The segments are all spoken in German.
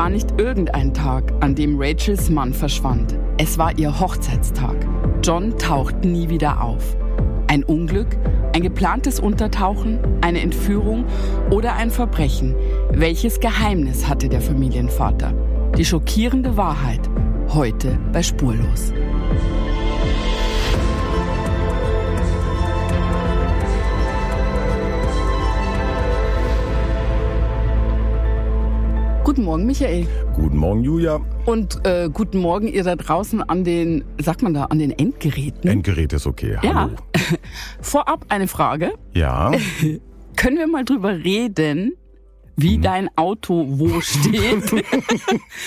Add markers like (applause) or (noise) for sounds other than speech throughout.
war nicht irgendein Tag, an dem Rachels Mann verschwand. Es war ihr Hochzeitstag. John taucht nie wieder auf. Ein Unglück, ein geplantes Untertauchen, eine Entführung oder ein Verbrechen. Welches Geheimnis hatte der Familienvater? Die schockierende Wahrheit heute bei Spurlos. Guten Morgen, Michael. Guten Morgen, Julia. Und äh, guten Morgen, ihr da draußen an den, sagt man da, an den Endgeräten. Endgerät ist okay. Hallo. Ja. (laughs) Vorab eine Frage. Ja. (laughs) Können wir mal drüber reden, wie Mhm. dein Auto wo (laughs) steht?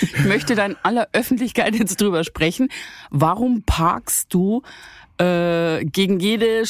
ich möchte da in aller Öffentlichkeit jetzt drüber sprechen. Warum parkst du äh, gegen jede,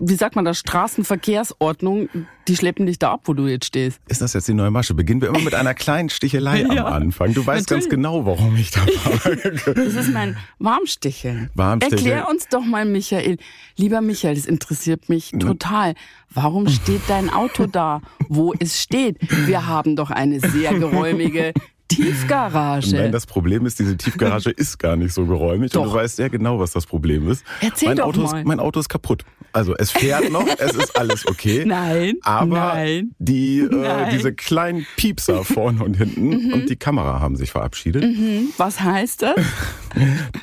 wie sagt man das, Straßenverkehrsordnung, die schleppen dich da ab, wo du jetzt stehst? Ist das jetzt die neue Masche? Beginnen wir immer mit einer kleinen Stichelei (laughs) Ja. am Anfang. Du weißt ganz Natürlich. genau, warum ich da war. (laughs) Das ist mein Warmsticheln. Warmsticheln. Erklär uns doch mal, Michael. Lieber Michael, das interessiert mich total. Warum steht dein Auto da, wo es steht? Wir haben doch eine sehr geräumige (laughs) Tiefgarage. Nein, das Problem ist, diese Tiefgarage (laughs) ist gar nicht so geräumig und Doch. du weißt sehr genau, was das Problem ist. Erzähl mein doch Auto mal. Ist, mein Auto ist kaputt. Also es fährt noch, (laughs) es ist alles okay. Nein, Aber nein, die äh, nein. diese kleinen Piepser (laughs) vorne und hinten und die Kamera haben sich verabschiedet. Hm, Was heißt das?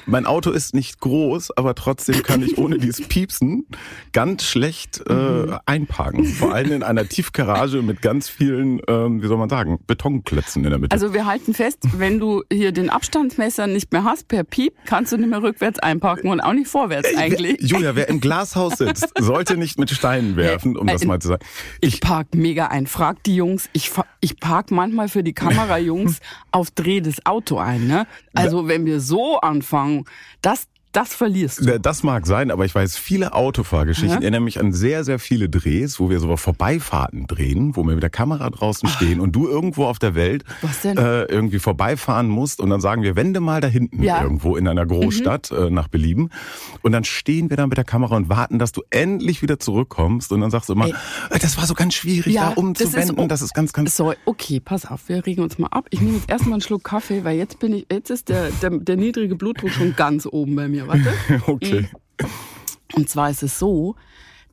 Mein Auto ist nicht groß, aber trotzdem kann ich ohne dieses Piepsen ganz schlecht äh, Mhm. einparken. Vor allem in einer Tiefgarage mit ganz vielen, ähm, wie soll man sagen, Betonklötzen in der Mitte. Also wir halten fest, wenn du hier den Abstandsmesser nicht mehr hast per Piep, kannst du nicht mehr rückwärts einparken und auch nicht vorwärts eigentlich. Wer, Julia, wer im Glashaus sitzt, sollte nicht mit Steinen werfen, um Äh, das mal zu sagen. Ich park mega ein. Frag die Jungs. Ich, ich park manchmal für die Kamerajungs (laughs) auf Dreh das Auto ein. Ne? Also wenn wir so anfangen, das, das verlierst du. Das mag sein, aber ich weiß, viele Autofahrgeschichten Ja. erinnern mich an sehr, sehr viele Drehs, wo wir so Vorbeifahrten drehen, wo wir mit der Kamera draußen stehen und du irgendwo auf der Welt? Äh, irgendwie vorbeifahren musst und dann sagen wir, wende mal da hinten Ja. Mhm. irgendwo in einer Großstadt äh, nach Belieben und dann stehen wir da mit der Kamera und warten, dass du endlich wieder zurückkommst und dann sagst du immer, Ey. äh, das war so ganz schwierig Ja, da das umzuwenden, ist- das ist ganz, ganz... So, okay, pass auf, wir regen uns mal ab. Ich nehme jetzt erstmal einen Schluck Kaffee, weil jetzt bin ich, jetzt ist der, der, der niedrige Blutdruck schon ganz oben bei mir. Warte. (laughs) Okay. Und zwar ist es so,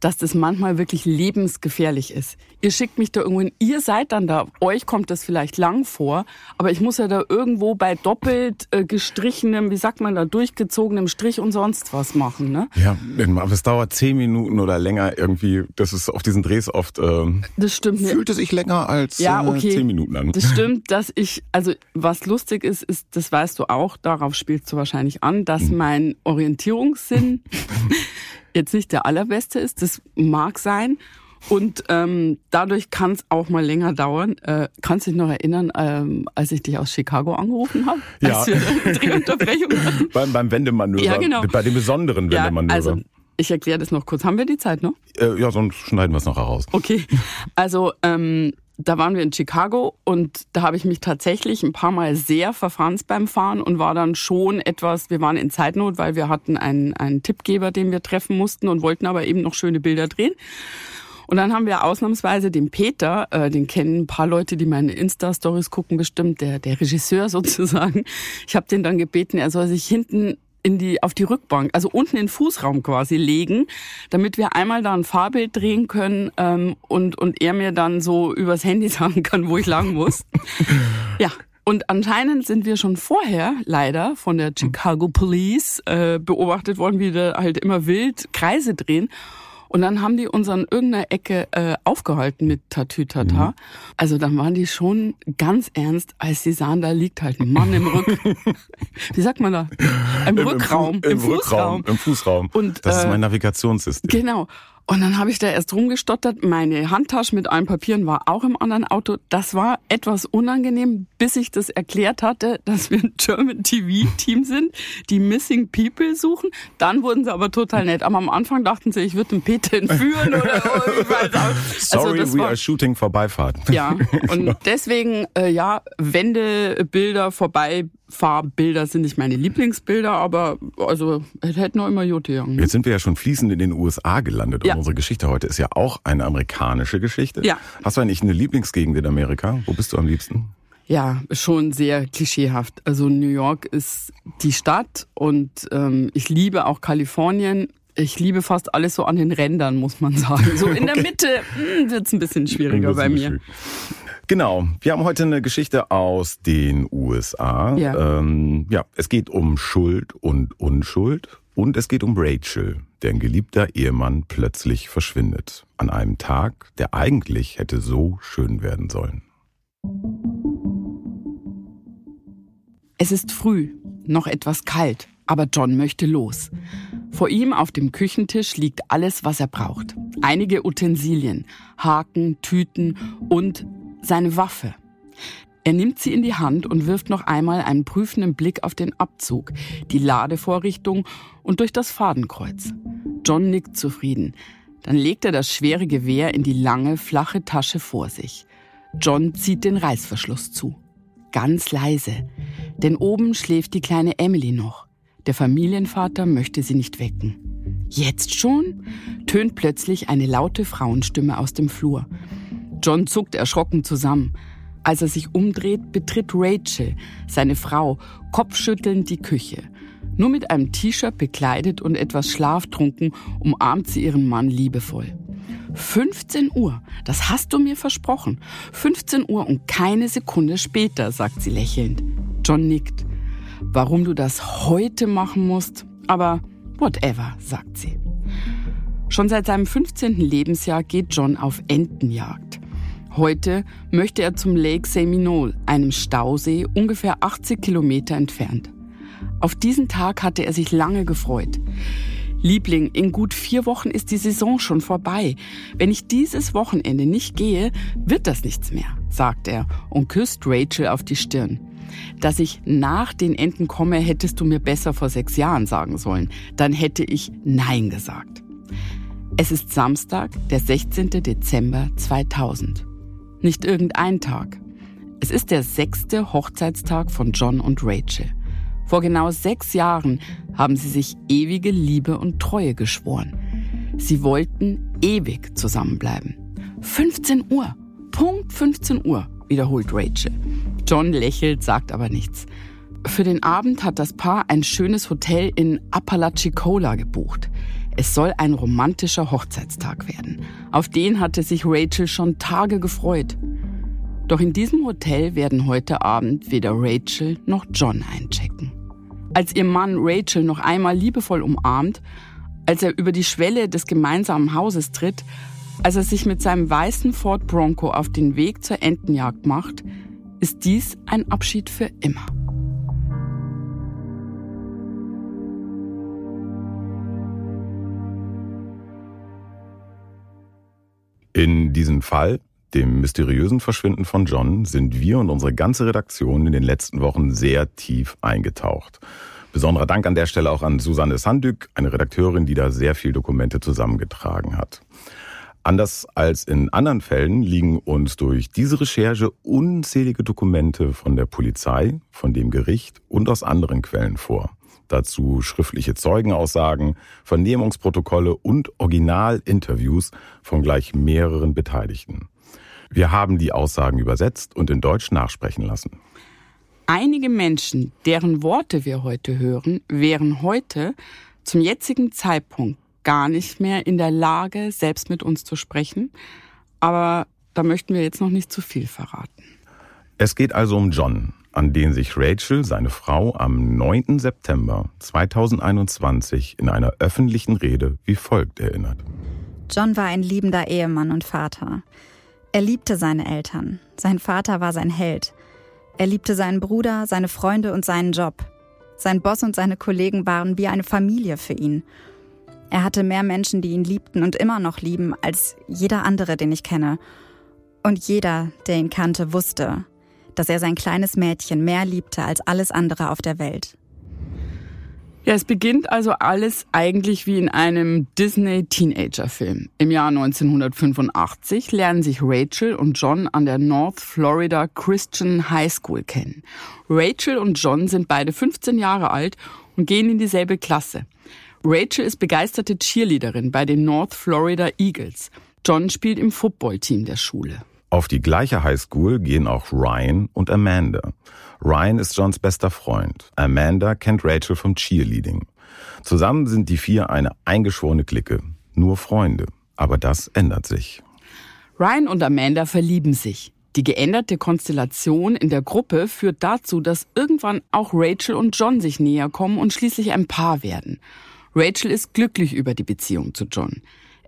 dass das manchmal wirklich lebensgefährlich ist. Ihr schickt mich da irgendwo hin, ihr seid dann da, euch kommt das vielleicht lang vor, aber ich muss ja da irgendwo bei doppelt äh, gestrichenem, wie sagt man da, durchgezogenem Strich und sonst was machen, ne? Ja, aber es dauert zehn Minuten oder länger irgendwie. Das ist auf diesen Drehs oft. Ähm, Das stimmt nicht. fühlte sich länger als Ja, okay. äh, zehn Minuten an. Das stimmt, (laughs) dass ich, also was lustig ist, ist, das weißt du auch, darauf spielst du wahrscheinlich an, dass Mhm. mein Orientierungssinn (laughs) jetzt nicht der allerbeste ist. Das mag sein. Und ähm, dadurch kann es auch mal länger dauern. Äh, kannst du dich noch erinnern, ähm, als ich dich aus Chicago angerufen habe? Ja. Als wir (laughs) eine Drehunterbrechung hatten? beim, beim Wendemanöver. Ja, genau. Bei dem besonderen Ja, Wendemanöver. also ich erkläre das noch kurz. Haben wir die Zeit noch? äh, ja, sonst schneiden wir es noch heraus. Okay, also ähm, da waren wir in Chicago und da habe ich mich tatsächlich ein paar Mal sehr verfranst beim Fahren und war dann schon etwas, wir waren in Zeitnot, weil wir hatten einen, einen Tippgeber, den wir treffen mussten und wollten aber eben noch schöne Bilder drehen. Und dann haben wir ausnahmsweise den Peter, äh, den kennen ein paar Leute, die meine Insta-Stories gucken bestimmt, der, der Regisseur (laughs) sozusagen. Ich habe den dann gebeten, er soll sich hinten in die, auf die Rückbank, also unten in den Fußraum quasi legen, damit wir einmal da ein Fahrbild drehen können ähm, und, und er mir dann so übers Handy (laughs) sagen kann, wo ich lang muss. ja. Und anscheinend sind wir schon vorher leider von der Chicago Police äh, beobachtet worden, wie wir halt immer wild Kreise drehen. Und dann haben die uns an irgendeiner Ecke äh, aufgehalten mit Tatütata. Mhm. Also dann waren die schon ganz ernst, als sie sahen, da liegt halt ein Mann im Rück. (laughs) Wie sagt man da? Im, Rückraum. Im, Fu- im Rückraum. Im Fußraum. Und, das ist äh, mein Navigationssystem. Genau. Und dann habe ich da erst rumgestottert. Meine Handtasche mit allen Papieren war auch im anderen Auto. Das war etwas unangenehm, bis ich das erklärt hatte, (laughs) dass wir ein German TV-Team sind, die Missing People suchen. Dann wurden sie aber total nett. Aber am Anfang dachten sie, ich würde den Peter entführen oder ich weiß auch. Sorry, also we war, are shooting Vorbeifahrt. ja, und (laughs) deswegen, äh, ja, Wendebilder, Vorbeifahrbilder sind nicht meine Lieblingsbilder, aber also es hätte noch immer Jote gegangen. Jetzt sind wir ja schon fließend in den USA gelandet. Ja. Und unsere Geschichte heute ist ja auch eine amerikanische Geschichte. Ja. Hast du eigentlich eine Lieblingsgegend in Amerika? Wo bist du am liebsten? Ja, schon sehr klischeehaft. Also New York ist die Stadt und ähm, ich liebe auch Kalifornien. Ich liebe fast alles so an den Rändern, muss man sagen. So in der Mitte hm, wird es ein bisschen schwieriger bei mir. Genau, wir haben heute eine Geschichte aus den USA. Ja. Ähm, ja, es geht um Schuld und Unschuld und es geht um Rachel, deren geliebter Ehemann plötzlich verschwindet. An einem Tag, der eigentlich hätte so schön werden sollen. Es ist früh, noch etwas kalt, aber John möchte los. Vor ihm auf dem Küchentisch liegt alles, was er braucht. Einige Utensilien, Haken, Tüten und seine Waffe. Er nimmt sie in die Hand und wirft noch einmal einen prüfenden Blick auf den Abzug, die Ladevorrichtung und durch das Fadenkreuz. John nickt zufrieden. Dann legt er das schwere Gewehr in die lange, flache Tasche vor sich. John zieht den Reißverschluss zu. Ganz leise, denn oben schläft die kleine Emily noch. Der Familienvater möchte sie nicht wecken. Jetzt schon? tönt plötzlich eine laute Frauenstimme aus dem Flur. John zuckt erschrocken zusammen. Als er sich umdreht, betritt Rachel, seine Frau, kopfschüttelnd die Küche. Nur mit einem T-Shirt bekleidet und etwas schlaftrunken umarmt sie ihren Mann liebevoll. 15 Uhr, das hast du mir versprochen. 15 Uhr und keine Sekunde später, sagt sie lächelnd. John nickt. Warum du das heute machen musst, aber whatever, sagt sie. Schon seit seinem 15. Lebensjahr geht John auf Entenjagd. Heute möchte er zum Lake Seminole, einem Stausee ungefähr 80 Kilometer entfernt. Auf diesen Tag hatte er sich lange gefreut. Liebling, in gut vier Wochen ist die Saison schon vorbei. Wenn ich dieses Wochenende nicht gehe, wird das nichts mehr, sagt er und küsst Rachel auf die Stirn. Dass ich nach den Enten komme, hättest du mir besser vor sechs Jahren sagen sollen. Dann hätte ich Nein gesagt. Es ist Samstag, der 16. Dezember 2000. Nicht irgendein Tag. Es ist der sechste Hochzeitstag von John und Rachel. Vor genau sechs Jahren haben sie sich ewige Liebe und Treue geschworen. Sie wollten ewig zusammenbleiben. 15 Uhr. Punkt 15 Uhr, wiederholt Rachel. John lächelt, sagt aber nichts. Für den Abend hat das Paar ein schönes Hotel in Apalachicola gebucht. Es soll ein romantischer Hochzeitstag werden. Auf den hatte sich Rachel schon Tage gefreut. Doch in diesem Hotel werden heute Abend weder Rachel noch John einchecken. Als ihr Mann Rachel noch einmal liebevoll umarmt, als er über die Schwelle des gemeinsamen Hauses tritt, als er sich mit seinem weißen Ford Bronco auf den Weg zur Entenjagd macht, ist dies ein Abschied für immer. In diesem Fall, dem mysteriösen Verschwinden von John, sind wir und unsere ganze Redaktion in den letzten Wochen sehr tief eingetaucht. Besonderer Dank an der Stelle auch an Susanne Sandück, eine Redakteurin, die da sehr viel Dokumente zusammengetragen hat. Anders als in anderen Fällen liegen uns durch diese Recherche unzählige Dokumente von der Polizei, von dem Gericht und aus anderen Quellen vor. Dazu schriftliche Zeugenaussagen, Vernehmungsprotokolle und Originalinterviews von gleich mehreren Beteiligten. Wir haben die Aussagen übersetzt und in Deutsch nachsprechen lassen. Einige Menschen, deren Worte wir heute hören, wären heute zum jetzigen Zeitpunkt gar nicht mehr in der Lage, selbst mit uns zu sprechen. Aber da möchten wir jetzt noch nicht zu viel verraten. Es geht also um John, an den sich Rachel, seine Frau, am 9. September 2021 in einer öffentlichen Rede wie folgt erinnert. John war ein liebender Ehemann und Vater. Er liebte seine Eltern. Sein Vater war sein Held. Er liebte seinen Bruder, seine Freunde und seinen Job. Sein Boss und seine Kollegen waren wie eine Familie für ihn. Er hatte mehr Menschen, die ihn liebten und immer noch lieben, als jeder andere, den ich kenne. Und jeder, der ihn kannte, wusste, dass er sein kleines Mädchen mehr liebte als alles andere auf der Welt. Ja, es beginnt also alles eigentlich wie in einem Disney-Teenager-Film. Im Jahr 1985 lernen sich Rachel und John an der North Florida Christian High School kennen. Rachel und John sind beide 15 Jahre alt und gehen in dieselbe Klasse. Rachel ist begeisterte Cheerleaderin bei den North Florida Eagles. John spielt im Footballteam der Schule. Auf die gleiche Highschool gehen auch Ryan und Amanda. Ryan ist Johns bester Freund. Amanda kennt Rachel vom Cheerleading. Zusammen sind die vier eine eingeschworene Clique. Nur Freunde. Aber das ändert sich. Ryan und Amanda verlieben sich. Die geänderte Konstellation in der Gruppe führt dazu, dass irgendwann auch Rachel und John sich näher kommen und schließlich ein Paar werden. Rachel ist glücklich über die Beziehung zu John.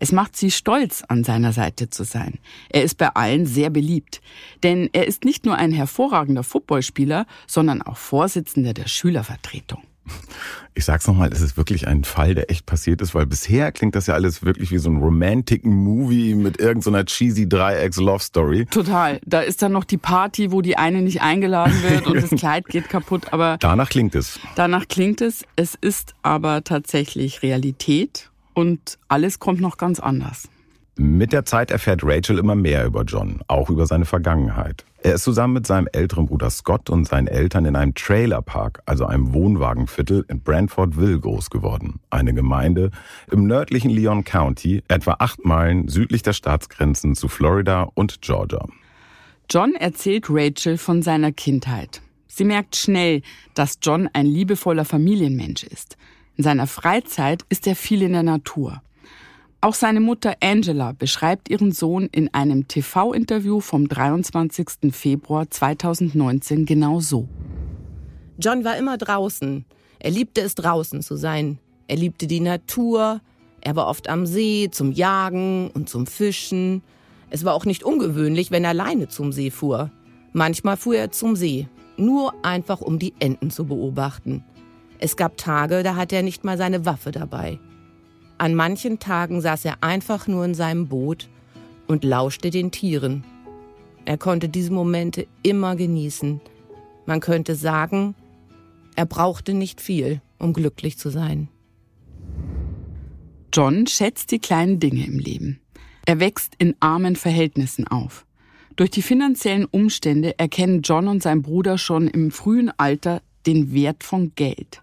Es macht sie stolz, an seiner Seite zu sein. Er ist bei allen sehr beliebt. Denn er ist nicht nur ein hervorragender Footballspieler, sondern auch Vorsitzender der Schülervertretung. Ich sag's nochmal, es ist wirklich ein Fall, der echt passiert ist, weil bisher klingt das ja alles wirklich wie so ein romantic Movie mit irgendeiner cheesy Dreiecks-Love-Story. Total. Da ist dann noch die Party, wo die eine nicht eingeladen wird und das (laughs) Kleid geht kaputt, aber. Danach klingt es. Danach klingt es. Es ist aber tatsächlich Realität und alles kommt noch ganz anders. Mit der Zeit erfährt Rachel immer mehr über John, auch über seine Vergangenheit. Er ist zusammen mit seinem älteren Bruder Scott und seinen Eltern in einem Trailerpark, also einem Wohnwagenviertel in Brantfordville groß geworden. Eine Gemeinde im nördlichen Leon County, etwa acht Meilen südlich der Staatsgrenzen zu Florida und Georgia. John erzählt Rachel von seiner Kindheit. Sie merkt schnell, dass John ein liebevoller Familienmensch ist. In seiner Freizeit ist er viel in der Natur. Auch seine Mutter Angela beschreibt ihren Sohn in einem TV-Interview vom 23. Februar 2019 genau so. John war immer draußen. Er liebte es, draußen zu sein. Er liebte die Natur. Er war oft am See zum Jagen und zum Fischen. Es war auch nicht ungewöhnlich, wenn er alleine zum See fuhr. Manchmal fuhr er zum See, nur einfach um die Enten zu beobachten. Es gab Tage, da hatte er nicht mal seine Waffe dabei. An manchen Tagen saß er einfach nur in seinem Boot und lauschte den Tieren. Er konnte diese Momente immer genießen. Man könnte sagen, er brauchte nicht viel, um glücklich zu sein. John schätzt die kleinen Dinge im Leben. Er wächst in armen Verhältnissen auf. Durch die finanziellen Umstände erkennen John und sein Bruder schon im frühen Alter den Wert von Geld.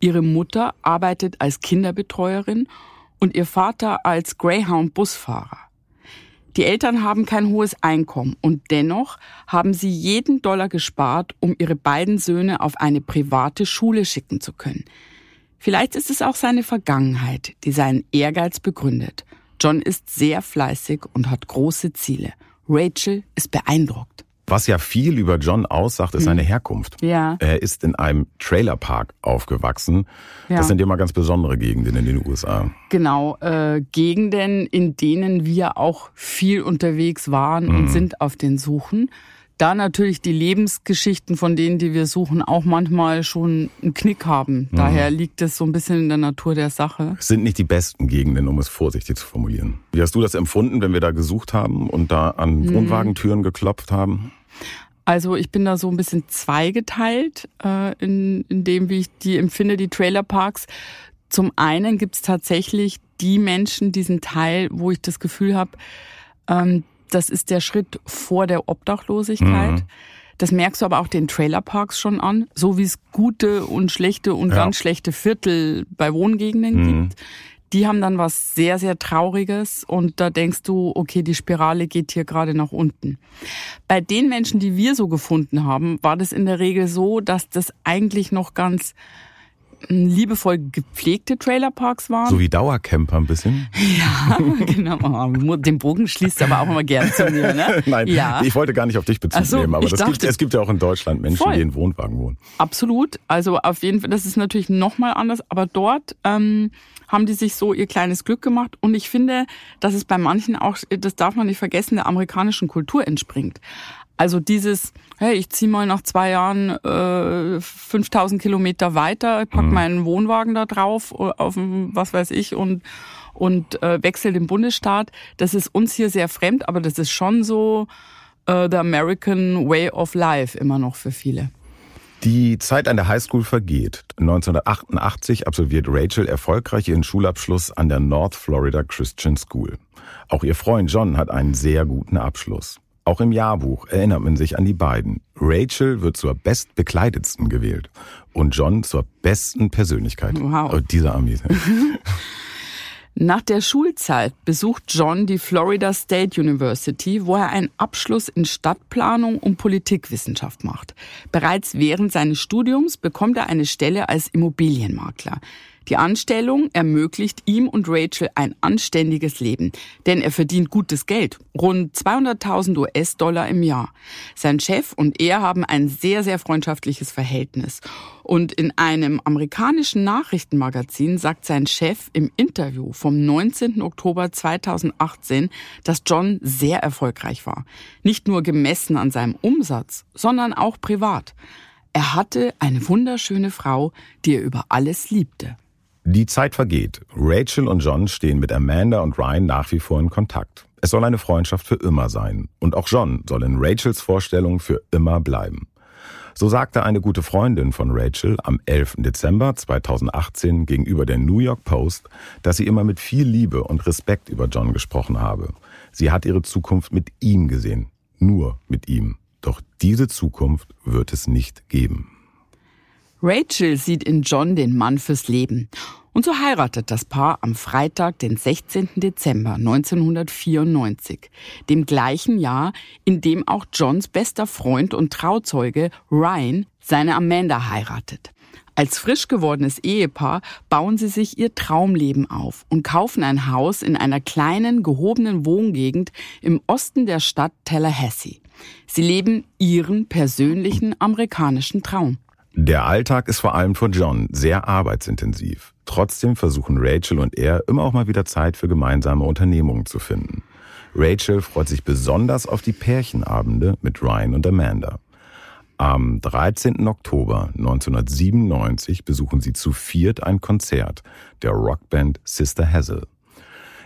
Ihre Mutter arbeitet als Kinderbetreuerin und ihr Vater als Greyhound-Busfahrer. Die Eltern haben kein hohes Einkommen und dennoch haben sie jeden Dollar gespart, um ihre beiden Söhne auf eine private Schule schicken zu können. Vielleicht ist es auch seine Vergangenheit, die seinen Ehrgeiz begründet. John ist sehr fleißig und hat große Ziele. Rachel ist beeindruckt. Was ja viel über John aussagt, ist seine hm. Herkunft. Ja. Er ist in einem Trailerpark aufgewachsen. Ja. Das sind immer ganz besondere Gegenden in den USA. Genau, äh, Gegenden, in denen wir auch viel unterwegs waren mhm. und sind auf den Suchen. Da natürlich die Lebensgeschichten von denen, die wir suchen, auch manchmal schon einen Knick haben. Mhm. Daher liegt es so ein bisschen in der Natur der Sache. Es sind nicht die besten Gegenden, um es vorsichtig zu formulieren. Wie hast du das empfunden, wenn wir da gesucht haben und da an mhm. Wohnwagentüren geklopft haben? Also ich bin da so ein bisschen zweigeteilt äh, in, in dem, wie ich die empfinde, die Trailerparks. Zum einen gibt es tatsächlich die Menschen, diesen Teil, wo ich das Gefühl habe, ähm, das ist der Schritt vor der Obdachlosigkeit. Mhm. Das merkst du aber auch den Trailerparks schon an, so wie es gute und schlechte und ja. ganz schlechte Viertel bei Wohngegenden mhm. gibt die haben dann was sehr, sehr Trauriges und da denkst du, okay, die Spirale geht hier gerade nach unten. Bei den Menschen, die wir so gefunden haben, war das in der Regel so, dass das eigentlich noch ganz liebevoll gepflegte Trailerparks waren. So wie Dauercamper ein bisschen. Ja, (laughs) genau. Den Bogen schließt aber auch immer gern zu mir, ne? (laughs) Nein, ja. ich wollte gar nicht auf dich Bezug so, nehmen, aber das dachte, gibt, es gibt ja auch in Deutschland Menschen, voll. die in Wohnwagen wohnen. Absolut. Also auf jeden Fall, das ist natürlich nochmal anders, aber dort ähm, haben die sich so ihr kleines Glück gemacht und ich finde, dass es bei manchen auch, das darf man nicht vergessen, der amerikanischen Kultur entspringt. Also dieses, hey, ich ziehe mal nach zwei Jahren äh, 5000 Kilometer weiter, pack mhm. meinen Wohnwagen da drauf, äh, auf was weiß ich und und äh, wechsel den Bundesstaat. Das ist uns hier sehr fremd, aber das ist schon so äh, the American Way of Life immer noch für viele. Die Zeit an der Highschool vergeht. 1988 absolviert Rachel erfolgreich ihren Schulabschluss an der North Florida Christian School. Auch ihr Freund John hat einen sehr guten Abschluss. Auch im Jahrbuch erinnert man sich an die beiden. Rachel wird zur bestbekleidetsten gewählt und John zur besten Persönlichkeit. Wow. Oh, dieser Ami. (laughs) (laughs) Nach der Schulzeit besucht John die Florida State University, wo er einen Abschluss in Stadtplanung und Politikwissenschaft macht. Bereits während seines Studiums bekommt er eine Stelle als Immobilienmakler. Die Anstellung ermöglicht ihm und Rachel ein anständiges Leben, denn er verdient gutes Geld, rund 200.000 US-Dollar im Jahr. Sein Chef und er haben ein sehr, sehr freundschaftliches Verhältnis. Und in einem amerikanischen Nachrichtenmagazin sagt sein Chef im Interview vom 19. Oktober 2018, dass John sehr erfolgreich war. Nicht nur gemessen an seinem Umsatz, sondern auch privat. Er hatte eine wunderschöne Frau, die er über alles liebte. Die Zeit vergeht. Rachel und John stehen mit Amanda und Ryan nach wie vor in Kontakt. Es soll eine Freundschaft für immer sein. Und auch John soll in Rachels Vorstellung für immer bleiben. So sagte eine gute Freundin von Rachel am 11. Dezember 2018 gegenüber der New York Post, dass sie immer mit viel Liebe und Respekt über John gesprochen habe. Sie hat ihre Zukunft mit ihm gesehen. Nur mit ihm. Doch diese Zukunft wird es nicht geben. Rachel sieht in John den Mann fürs Leben. Und so heiratet das Paar am Freitag, den 16. Dezember 1994, dem gleichen Jahr, in dem auch Johns bester Freund und Trauzeuge Ryan seine Amanda heiratet. Als frisch gewordenes Ehepaar bauen sie sich ihr Traumleben auf und kaufen ein Haus in einer kleinen, gehobenen Wohngegend im Osten der Stadt Tallahassee. Sie leben ihren persönlichen amerikanischen Traum. Der Alltag ist vor allem für John sehr arbeitsintensiv. Trotzdem versuchen Rachel und er immer auch mal wieder Zeit für gemeinsame Unternehmungen zu finden. Rachel freut sich besonders auf die Pärchenabende mit Ryan und Amanda. Am 13. Oktober 1997 besuchen sie zu viert ein Konzert der Rockband Sister Hazel.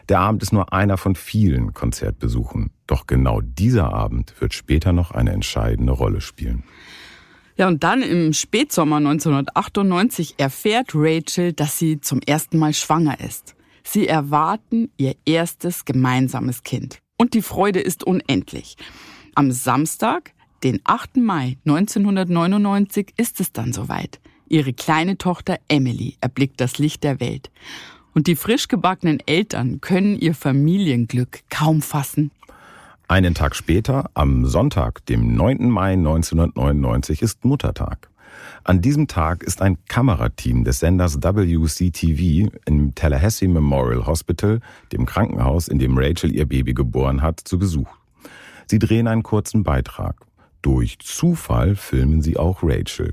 Der Abend ist nur einer von vielen Konzertbesuchen, doch genau dieser Abend wird später noch eine entscheidende Rolle spielen. Ja, und dann im Spätsommer 1998 erfährt Rachel, dass sie zum ersten Mal schwanger ist. Sie erwarten ihr erstes gemeinsames Kind. Und die Freude ist unendlich. Am Samstag, den 8. Mai 1999, ist es dann soweit. Ihre kleine Tochter Emily erblickt das Licht der Welt. Und die frisch gebackenen Eltern können ihr Familienglück kaum fassen. Einen Tag später, am Sonntag, dem 9. Mai 1999, ist Muttertag. An diesem Tag ist ein Kamerateam des Senders WCTV im Tallahassee Memorial Hospital, dem Krankenhaus, in dem Rachel ihr Baby geboren hat, zu Besuch. Sie drehen einen kurzen Beitrag. Durch Zufall filmen sie auch Rachel.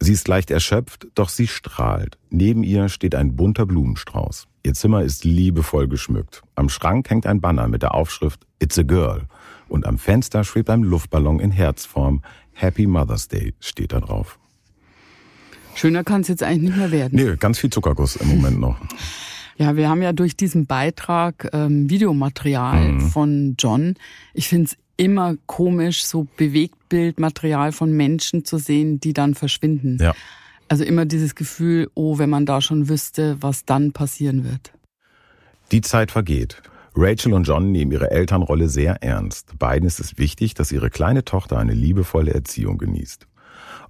Sie ist leicht erschöpft, doch sie strahlt. Neben ihr steht ein bunter Blumenstrauß. Ihr Zimmer ist liebevoll geschmückt. Am Schrank hängt ein Banner mit der Aufschrift It's a Girl. Und am Fenster schwebt ein Luftballon in Herzform. Happy Mother's Day steht da drauf. Schöner kann es jetzt eigentlich nicht mehr werden. Nee, ganz viel Zuckerguss im Moment noch. (laughs) Ja, wir haben ja durch diesen Beitrag ähm, Videomaterial mhm. von John. Ich finde es immer komisch, so Bewegtbildmaterial von Menschen zu sehen, die dann verschwinden. Ja. Also immer dieses Gefühl, oh, wenn man da schon wüsste, was dann passieren wird. Die Zeit vergeht. Rachel und John nehmen ihre Elternrolle sehr ernst. Beiden ist es wichtig, dass ihre kleine Tochter eine liebevolle Erziehung genießt.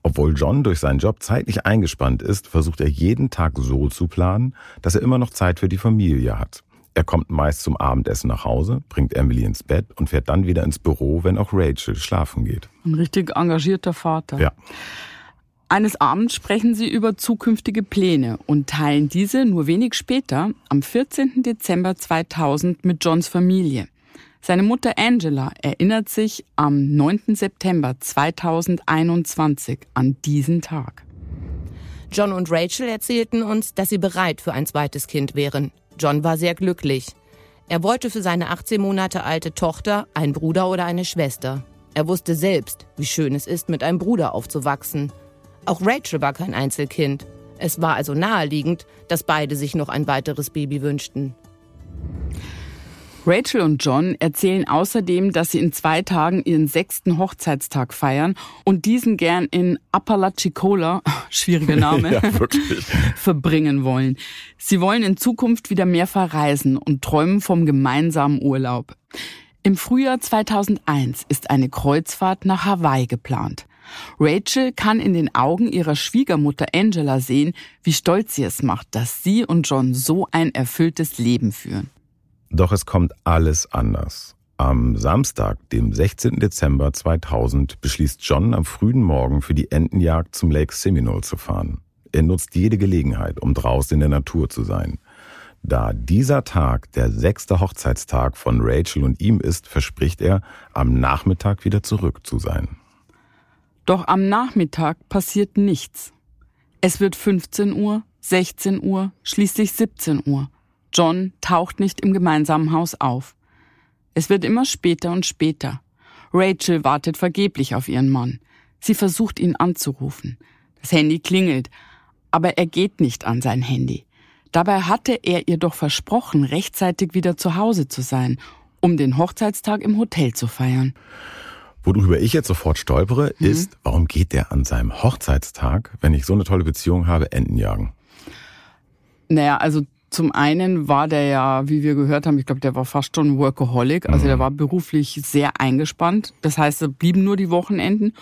Obwohl John durch seinen Job zeitlich eingespannt ist, versucht er jeden Tag so zu planen, dass er immer noch Zeit für die Familie hat. Er kommt meist zum Abendessen nach Hause, bringt Emily ins Bett und fährt dann wieder ins Büro, wenn auch Rachel schlafen geht. Ein richtig engagierter Vater. Ja. Eines Abends sprechen sie über zukünftige Pläne und teilen diese nur wenig später, am 14. Dezember 2000, mit Johns Familie. Seine Mutter Angela erinnert sich am 9. September 2021 an diesen Tag. John und Rachel erzählten uns, dass sie bereit für ein zweites Kind wären. John war sehr glücklich. Er wollte für seine 18 Monate alte Tochter einen Bruder oder eine Schwester. Er wusste selbst, wie schön es ist, mit einem Bruder aufzuwachsen. Auch Rachel war kein Einzelkind. Es war also naheliegend, dass beide sich noch ein weiteres Baby wünschten. Rachel und John erzählen außerdem, dass sie in zwei Tagen ihren sechsten Hochzeitstag feiern und diesen gern in Apalachicola, (laughs) schwieriger Name, (laughs) ja, (laughs) verbringen wollen. Sie wollen in Zukunft wieder mehr verreisen und träumen vom gemeinsamen Urlaub. Im Frühjahr 2001 ist eine Kreuzfahrt nach Hawaii geplant. Rachel kann in den Augen ihrer Schwiegermutter Angela sehen, wie stolz sie es macht, dass sie und John so ein erfülltes Leben führen. Doch es kommt alles anders. Am Samstag, dem 16. Dezember 2000, beschließt John am frühen Morgen für die Entenjagd zum Lake Seminole zu fahren. Er nutzt jede Gelegenheit, um draußen in der Natur zu sein. Da dieser Tag der sechste Hochzeitstag von Rachel und ihm ist, verspricht er, am Nachmittag wieder zurück zu sein. Doch am Nachmittag passiert nichts. Es wird 15 Uhr, 16 Uhr, schließlich 17 Uhr. John taucht nicht im gemeinsamen Haus auf. Es wird immer später und später. Rachel wartet vergeblich auf ihren Mann. Sie versucht ihn anzurufen. Das Handy klingelt, aber er geht nicht an sein Handy. Dabei hatte er ihr doch versprochen, rechtzeitig wieder zu Hause zu sein, um den Hochzeitstag im Hotel zu feiern. Worüber ich jetzt sofort stolpere, mhm. ist, warum geht der an seinem Hochzeitstag, wenn ich so eine tolle Beziehung habe, Enten jagen? Naja, also zum einen war der ja, wie wir gehört haben, ich glaube, der war fast schon Workaholic, also mhm. der war beruflich sehr eingespannt. Das heißt, es blieben nur die Wochenenden.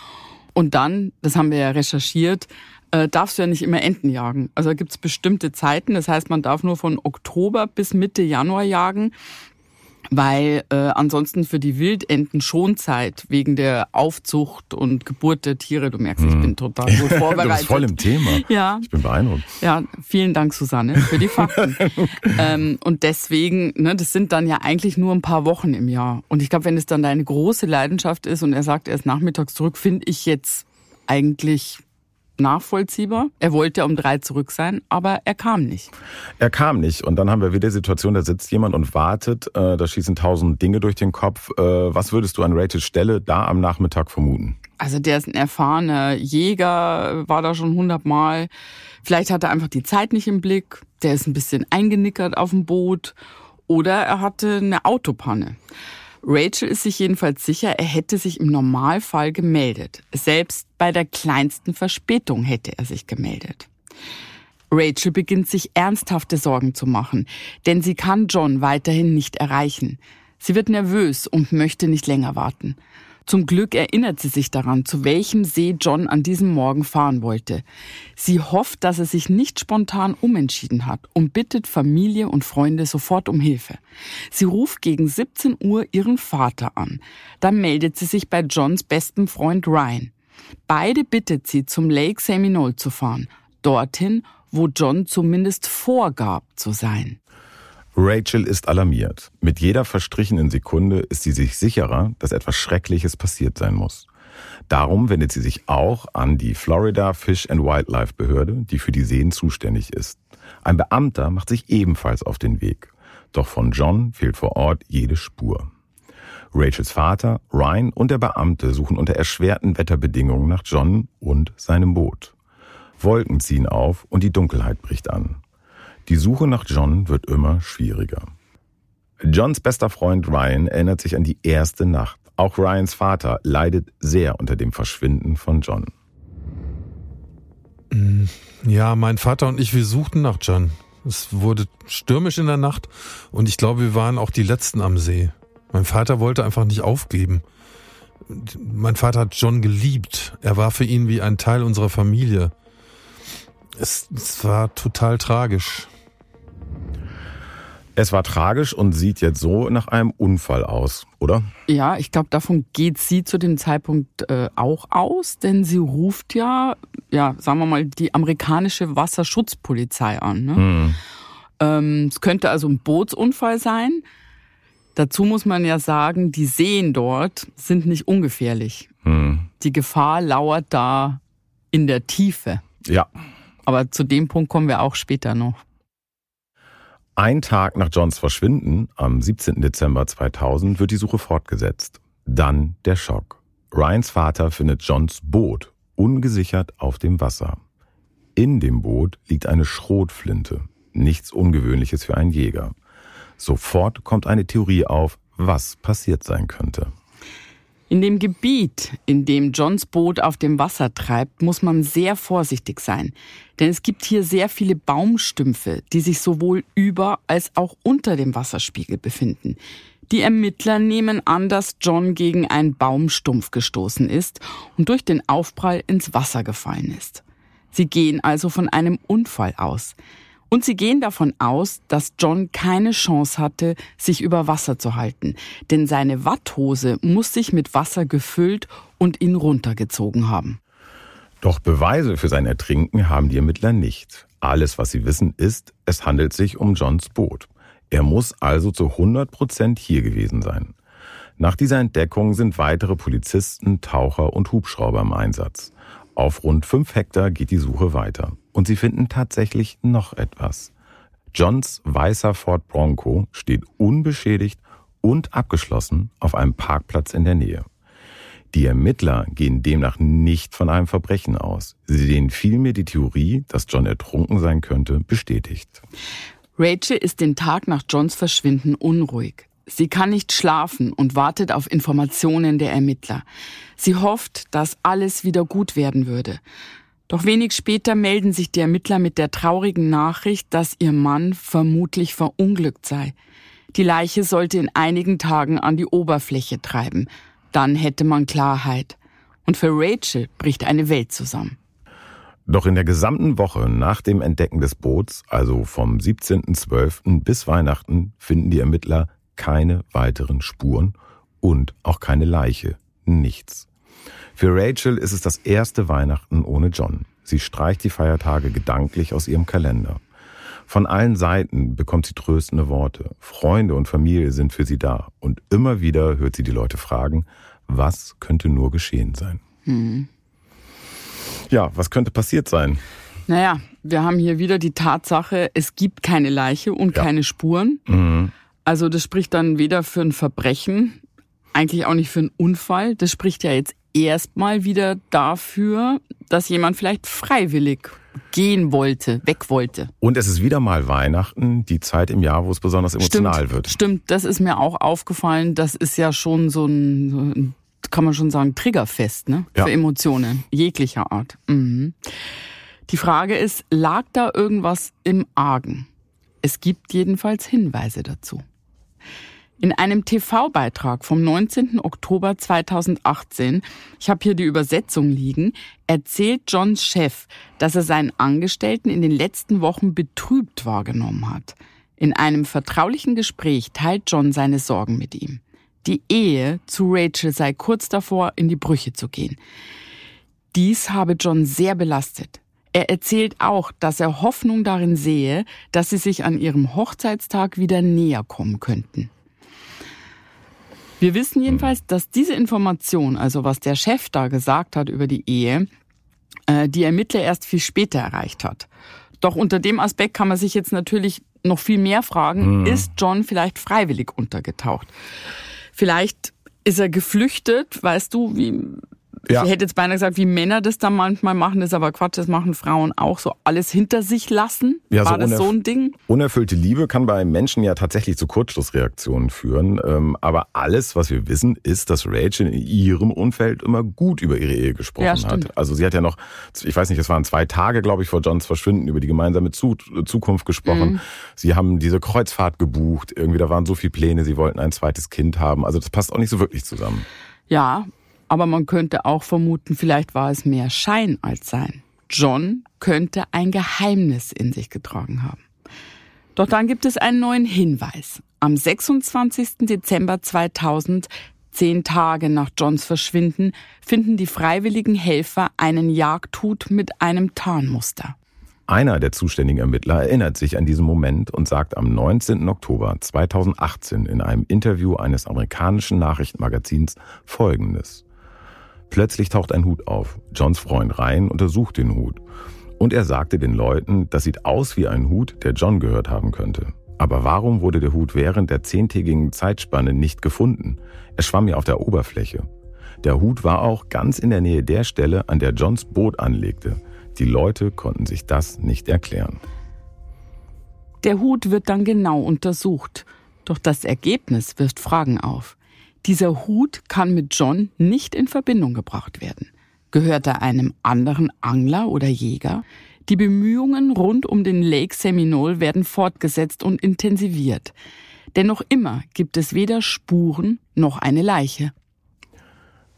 Und dann, das haben wir ja recherchiert, äh, darfst du ja nicht immer Enten jagen. Also da gibt's bestimmte Zeiten. Das heißt, man darf nur von Oktober bis Mitte Januar jagen weil äh, ansonsten für die Wildenten Schonzeit wegen der Aufzucht und Geburt der Tiere, du merkst, ich mhm. bin total (laughs) gut vorbereitet. du bist voll im Thema. Ja. Ich bin beeindruckt. Ja, vielen Dank, Susanne, für die Fakten. (laughs) ähm, und deswegen, ne, das sind dann ja eigentlich nur ein paar Wochen im Jahr. Und ich glaube, wenn es dann deine große Leidenschaft ist und er sagt, er ist nachmittags zurück, finde ich jetzt eigentlich nachvollziehbar. Er wollte um drei zurück sein, aber er kam nicht. Er kam nicht. Und dann haben wir wieder die Situation, da sitzt jemand und wartet. Äh, da schießen tausend Dinge durch den Kopf. Äh, was würdest du an Rachels Stelle da am Nachmittag vermuten? Also der ist ein erfahrener Jäger, war da schon hundertmal. Vielleicht hat er einfach die Zeit nicht im Blick. Der ist ein bisschen eingenickert auf dem Boot. Oder er hatte eine Autopanne. Rachel ist sich jedenfalls sicher, er hätte sich im Normalfall gemeldet. Selbst bei der kleinsten Verspätung hätte er sich gemeldet. Rachel beginnt sich ernsthafte Sorgen zu machen, denn sie kann John weiterhin nicht erreichen. Sie wird nervös und möchte nicht länger warten. Zum Glück erinnert sie sich daran, zu welchem See John an diesem Morgen fahren wollte. Sie hofft, dass er sich nicht spontan umentschieden hat und bittet Familie und Freunde sofort um Hilfe. Sie ruft gegen 17 Uhr ihren Vater an. Dann meldet sie sich bei Johns bestem Freund Ryan. Beide bittet sie, zum Lake Seminole zu fahren, dorthin, wo John zumindest vorgab zu sein. Rachel ist alarmiert. Mit jeder verstrichenen Sekunde ist sie sich sicherer, dass etwas Schreckliches passiert sein muss. Darum wendet sie sich auch an die Florida Fish and Wildlife Behörde, die für die Seen zuständig ist. Ein Beamter macht sich ebenfalls auf den Weg. Doch von John fehlt vor Ort jede Spur. Rachels Vater, Ryan und der Beamte suchen unter erschwerten Wetterbedingungen nach John und seinem Boot. Wolken ziehen auf und die Dunkelheit bricht an. Die Suche nach John wird immer schwieriger. Johns bester Freund Ryan erinnert sich an die erste Nacht. Auch Ryans Vater leidet sehr unter dem Verschwinden von John. Mm, ja, mein Vater und ich, wir suchten nach John. Es wurde stürmisch in der Nacht und ich glaube, wir waren auch die Letzten am See. Mein Vater wollte einfach nicht aufgeben. Mein Vater hat John geliebt. Er war für ihn wie ein Teil unserer Familie. Es, es war total tragisch. Es war tragisch und sieht jetzt so nach einem Unfall aus, oder? Ja, ich glaube, davon geht sie zu dem Zeitpunkt äh, auch aus, denn sie ruft ja, ja, sagen wir mal, die amerikanische Wasserschutzpolizei an. Ne? Hm. Ähm, es könnte also ein Bootsunfall sein. Dazu muss man ja sagen, die Seen dort sind nicht ungefährlich. Hm. Die Gefahr lauert da in der Tiefe. Ja. Aber zu dem Punkt kommen wir auch später noch. Ein Tag nach Johns Verschwinden, am 17. Dezember 2000, wird die Suche fortgesetzt. Dann der Schock. Ryans Vater findet Johns Boot ungesichert auf dem Wasser. In dem Boot liegt eine Schrotflinte. Nichts Ungewöhnliches für einen Jäger. Sofort kommt eine Theorie auf, was passiert sein könnte. In dem Gebiet, in dem Johns Boot auf dem Wasser treibt, muss man sehr vorsichtig sein. Denn es gibt hier sehr viele Baumstümpfe, die sich sowohl über als auch unter dem Wasserspiegel befinden. Die Ermittler nehmen an, dass John gegen einen Baumstumpf gestoßen ist und durch den Aufprall ins Wasser gefallen ist. Sie gehen also von einem Unfall aus. Und sie gehen davon aus, dass John keine Chance hatte, sich über Wasser zu halten, denn seine Watthose muss sich mit Wasser gefüllt und ihn runtergezogen haben. Doch Beweise für sein Ertrinken haben die Ermittler nicht. Alles, was sie wissen, ist, es handelt sich um Johns Boot. Er muss also zu 100 Prozent hier gewesen sein. Nach dieser Entdeckung sind weitere Polizisten, Taucher und Hubschrauber im Einsatz. Auf rund fünf Hektar geht die Suche weiter. Und sie finden tatsächlich noch etwas. Johns weißer Ford Bronco steht unbeschädigt und abgeschlossen auf einem Parkplatz in der Nähe. Die Ermittler gehen demnach nicht von einem Verbrechen aus. Sie sehen vielmehr die Theorie, dass John ertrunken sein könnte, bestätigt. Rachel ist den Tag nach Johns Verschwinden unruhig. Sie kann nicht schlafen und wartet auf Informationen der Ermittler. Sie hofft, dass alles wieder gut werden würde. Doch wenig später melden sich die Ermittler mit der traurigen Nachricht, dass ihr Mann vermutlich verunglückt sei. Die Leiche sollte in einigen Tagen an die Oberfläche treiben. Dann hätte man Klarheit. Und für Rachel bricht eine Welt zusammen. Doch in der gesamten Woche nach dem Entdecken des Boots, also vom 17.12. bis Weihnachten, finden die Ermittler keine weiteren Spuren und auch keine Leiche. Nichts. Für Rachel ist es das erste Weihnachten ohne John. Sie streicht die Feiertage gedanklich aus ihrem Kalender. Von allen Seiten bekommt sie tröstende Worte. Freunde und Familie sind für sie da. Und immer wieder hört sie die Leute fragen, was könnte nur geschehen sein? Hm. Ja, was könnte passiert sein? Naja, wir haben hier wieder die Tatsache, es gibt keine Leiche und ja. keine Spuren. Mhm. Also das spricht dann weder für ein Verbrechen, eigentlich auch nicht für einen Unfall. Das spricht ja jetzt erstmal wieder dafür, dass jemand vielleicht freiwillig gehen wollte, weg wollte. Und es ist wieder mal Weihnachten, die Zeit im Jahr, wo es besonders emotional stimmt, wird. Stimmt, das ist mir auch aufgefallen. Das ist ja schon so ein, so ein kann man schon sagen, Triggerfest ne? Ja. für Emotionen jeglicher Art. Mhm. Die Frage ist, lag da irgendwas im Argen? Es gibt jedenfalls Hinweise dazu. In einem TV-Beitrag vom 19. Oktober 2018, ich habe hier die Übersetzung liegen, erzählt Johns Chef, dass er seinen Angestellten in den letzten Wochen betrübt wahrgenommen hat. In einem vertraulichen Gespräch teilt John seine Sorgen mit ihm. Die Ehe zu Rachel sei kurz davor, in die Brüche zu gehen. Dies habe John sehr belastet. Er erzählt auch, dass er Hoffnung darin sehe, dass sie sich an ihrem Hochzeitstag wieder näher kommen könnten. Wir wissen jedenfalls, dass diese Information, also was der Chef da gesagt hat über die Ehe, äh, die Ermittler erst viel später erreicht hat. Doch unter dem Aspekt kann man sich jetzt natürlich noch viel mehr fragen, mhm. ist John vielleicht freiwillig untergetaucht? Vielleicht ist er geflüchtet, weißt du, wie ja. Ich hätte jetzt beinahe gesagt, wie Männer das dann manchmal machen, das ist aber Quatsch, das machen Frauen auch so alles hinter sich lassen. Ja, War so das so ein Ding? Unerfüllte Liebe kann bei Menschen ja tatsächlich zu Kurzschlussreaktionen führen. Ähm, aber alles, was wir wissen, ist, dass Rachel in ihrem Umfeld immer gut über ihre Ehe gesprochen ja, hat. Also sie hat ja noch, ich weiß nicht, es waren zwei Tage, glaube ich, vor Johns Verschwinden über die gemeinsame Zukunft gesprochen. Mhm. Sie haben diese Kreuzfahrt gebucht. Irgendwie, da waren so viele Pläne, sie wollten ein zweites Kind haben. Also das passt auch nicht so wirklich zusammen. Ja, aber man könnte auch vermuten, vielleicht war es mehr Schein als Sein. John könnte ein Geheimnis in sich getragen haben. Doch dann gibt es einen neuen Hinweis. Am 26. Dezember 2000, zehn Tage nach Johns Verschwinden, finden die freiwilligen Helfer einen Jagdhut mit einem Tarnmuster. Einer der zuständigen Ermittler erinnert sich an diesen Moment und sagt am 19. Oktober 2018 in einem Interview eines amerikanischen Nachrichtenmagazins Folgendes. Plötzlich taucht ein Hut auf. Johns Freund Ryan untersucht den Hut. Und er sagte den Leuten, das sieht aus wie ein Hut, der John gehört haben könnte. Aber warum wurde der Hut während der zehntägigen Zeitspanne nicht gefunden? Er schwamm ja auf der Oberfläche. Der Hut war auch ganz in der Nähe der Stelle, an der Johns Boot anlegte. Die Leute konnten sich das nicht erklären. Der Hut wird dann genau untersucht. Doch das Ergebnis wirft Fragen auf. Dieser Hut kann mit John nicht in Verbindung gebracht werden. Gehört er einem anderen Angler oder Jäger? Die Bemühungen rund um den Lake Seminole werden fortgesetzt und intensiviert. Denn noch immer gibt es weder Spuren noch eine Leiche.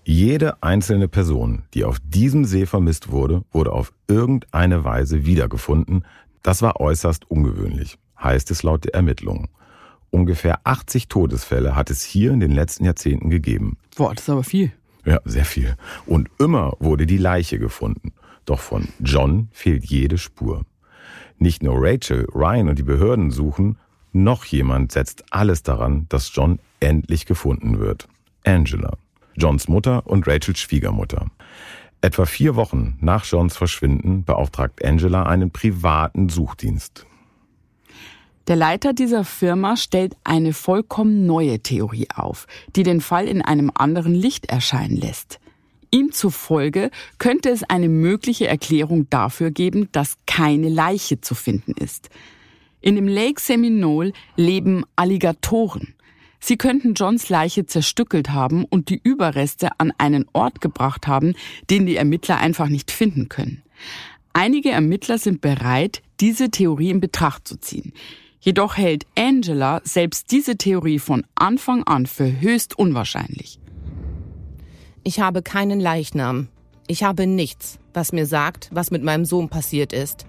Jede einzelne Person, die auf diesem See vermisst wurde, wurde auf irgendeine Weise wiedergefunden. Das war äußerst ungewöhnlich, heißt es laut der Ermittlungen. Ungefähr 80 Todesfälle hat es hier in den letzten Jahrzehnten gegeben. Boah, das ist aber viel. Ja, sehr viel. Und immer wurde die Leiche gefunden. Doch von John fehlt jede Spur. Nicht nur Rachel, Ryan und die Behörden suchen, noch jemand setzt alles daran, dass John endlich gefunden wird. Angela, Johns Mutter und Rachels Schwiegermutter. Etwa vier Wochen nach Johns Verschwinden beauftragt Angela einen privaten Suchdienst. Der Leiter dieser Firma stellt eine vollkommen neue Theorie auf, die den Fall in einem anderen Licht erscheinen lässt. Ihm zufolge könnte es eine mögliche Erklärung dafür geben, dass keine Leiche zu finden ist. In dem Lake Seminole leben Alligatoren. Sie könnten Johns Leiche zerstückelt haben und die Überreste an einen Ort gebracht haben, den die Ermittler einfach nicht finden können. Einige Ermittler sind bereit, diese Theorie in Betracht zu ziehen. Jedoch hält Angela selbst diese Theorie von Anfang an für höchst unwahrscheinlich. Ich habe keinen Leichnam. Ich habe nichts, was mir sagt, was mit meinem Sohn passiert ist.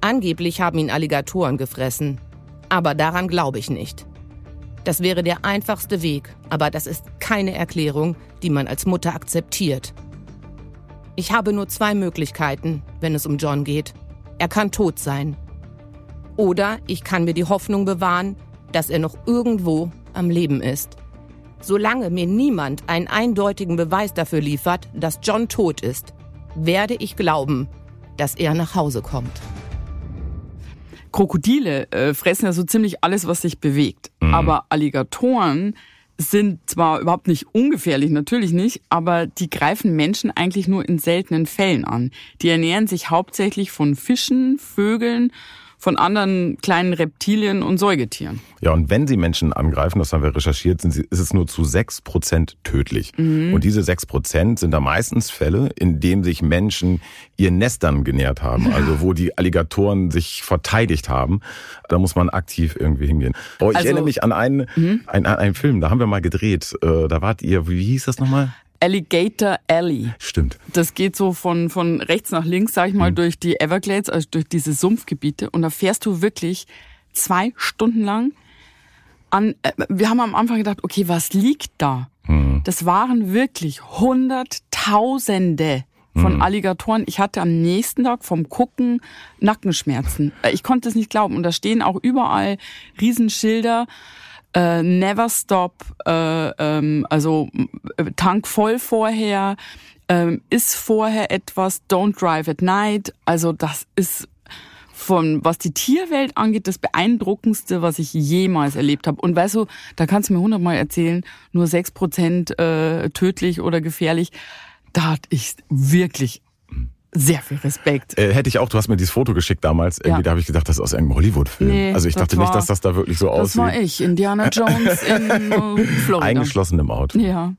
Angeblich haben ihn Alligatoren gefressen. Aber daran glaube ich nicht. Das wäre der einfachste Weg, aber das ist keine Erklärung, die man als Mutter akzeptiert. Ich habe nur zwei Möglichkeiten, wenn es um John geht. Er kann tot sein oder ich kann mir die Hoffnung bewahren, dass er noch irgendwo am Leben ist. Solange mir niemand einen eindeutigen Beweis dafür liefert, dass John tot ist, werde ich glauben, dass er nach Hause kommt. Krokodile äh, fressen ja so ziemlich alles, was sich bewegt. Mhm. Aber Alligatoren sind zwar überhaupt nicht ungefährlich, natürlich nicht, aber die greifen Menschen eigentlich nur in seltenen Fällen an. Die ernähren sich hauptsächlich von Fischen, Vögeln von anderen kleinen Reptilien und Säugetieren. Ja, und wenn sie Menschen angreifen, das haben wir recherchiert, sind sie, ist es nur zu sechs Prozent tödlich. Mhm. Und diese sechs Prozent sind da meistens Fälle, in denen sich Menschen ihren Nestern genährt haben, also wo die Alligatoren sich verteidigt haben. Da muss man aktiv irgendwie hingehen. Oh, ich also, erinnere mich an einen, mhm. einen, einen Film, da haben wir mal gedreht. Äh, da wart ihr, wie hieß das nochmal? Alligator Alley. Stimmt. Das geht so von, von rechts nach links, sag ich mal, mhm. durch die Everglades, also durch diese Sumpfgebiete. Und da fährst du wirklich zwei Stunden lang an. Äh, wir haben am Anfang gedacht, okay, was liegt da? Mhm. Das waren wirklich Hunderttausende von mhm. Alligatoren. Ich hatte am nächsten Tag vom Gucken Nackenschmerzen. Äh, ich konnte es nicht glauben. Und da stehen auch überall Riesenschilder äh, Never Stop, äh, ähm, also äh, Tank voll vorher, äh, ist vorher etwas, Don't Drive at Night. Also das ist von was die Tierwelt angeht, das beeindruckendste, was ich jemals erlebt habe. Und weißt du, da kannst du mir hundertmal erzählen, nur sechs Prozent äh, tödlich oder gefährlich. Da hatte ich wirklich sehr viel Respekt. Äh, hätte ich auch, du hast mir dieses Foto geschickt damals. Irgendwie, ja. da habe ich gedacht, das ist aus einem Hollywood-Film. Nee, also ich dachte war, nicht, dass das da wirklich so aussieht. Das war ich, Indiana Jones in äh, (laughs) Florida. Eingeschlossen im Auto. Ja.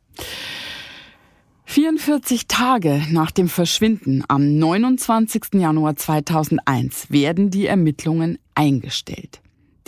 44 Tage nach dem Verschwinden am 29. Januar 2001 werden die Ermittlungen eingestellt.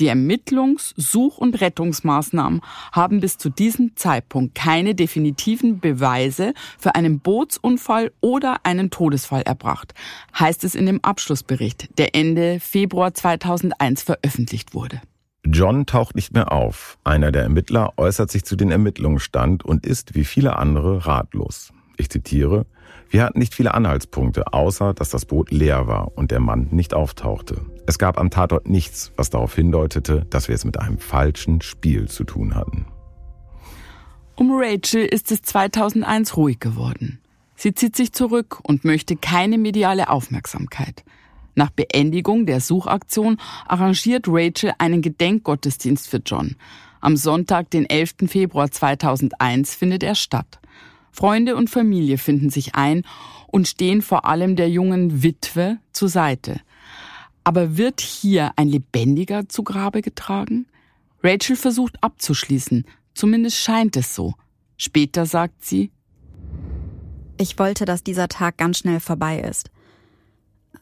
Die Ermittlungs-, Such- und Rettungsmaßnahmen haben bis zu diesem Zeitpunkt keine definitiven Beweise für einen Bootsunfall oder einen Todesfall erbracht, heißt es in dem Abschlussbericht, der Ende Februar 2001 veröffentlicht wurde. John taucht nicht mehr auf. Einer der Ermittler äußert sich zu den Ermittlungsstand und ist, wie viele andere, ratlos. Ich zitiere, wir hatten nicht viele Anhaltspunkte, außer dass das Boot leer war und der Mann nicht auftauchte. Es gab am Tatort nichts, was darauf hindeutete, dass wir es mit einem falschen Spiel zu tun hatten. Um Rachel ist es 2001 ruhig geworden. Sie zieht sich zurück und möchte keine mediale Aufmerksamkeit. Nach Beendigung der Suchaktion arrangiert Rachel einen Gedenkgottesdienst für John. Am Sonntag, den 11. Februar 2001, findet er statt. Freunde und Familie finden sich ein und stehen vor allem der jungen Witwe zur Seite. Aber wird hier ein Lebendiger zu Grabe getragen? Rachel versucht abzuschließen, zumindest scheint es so. Später sagt sie, ich wollte, dass dieser Tag ganz schnell vorbei ist.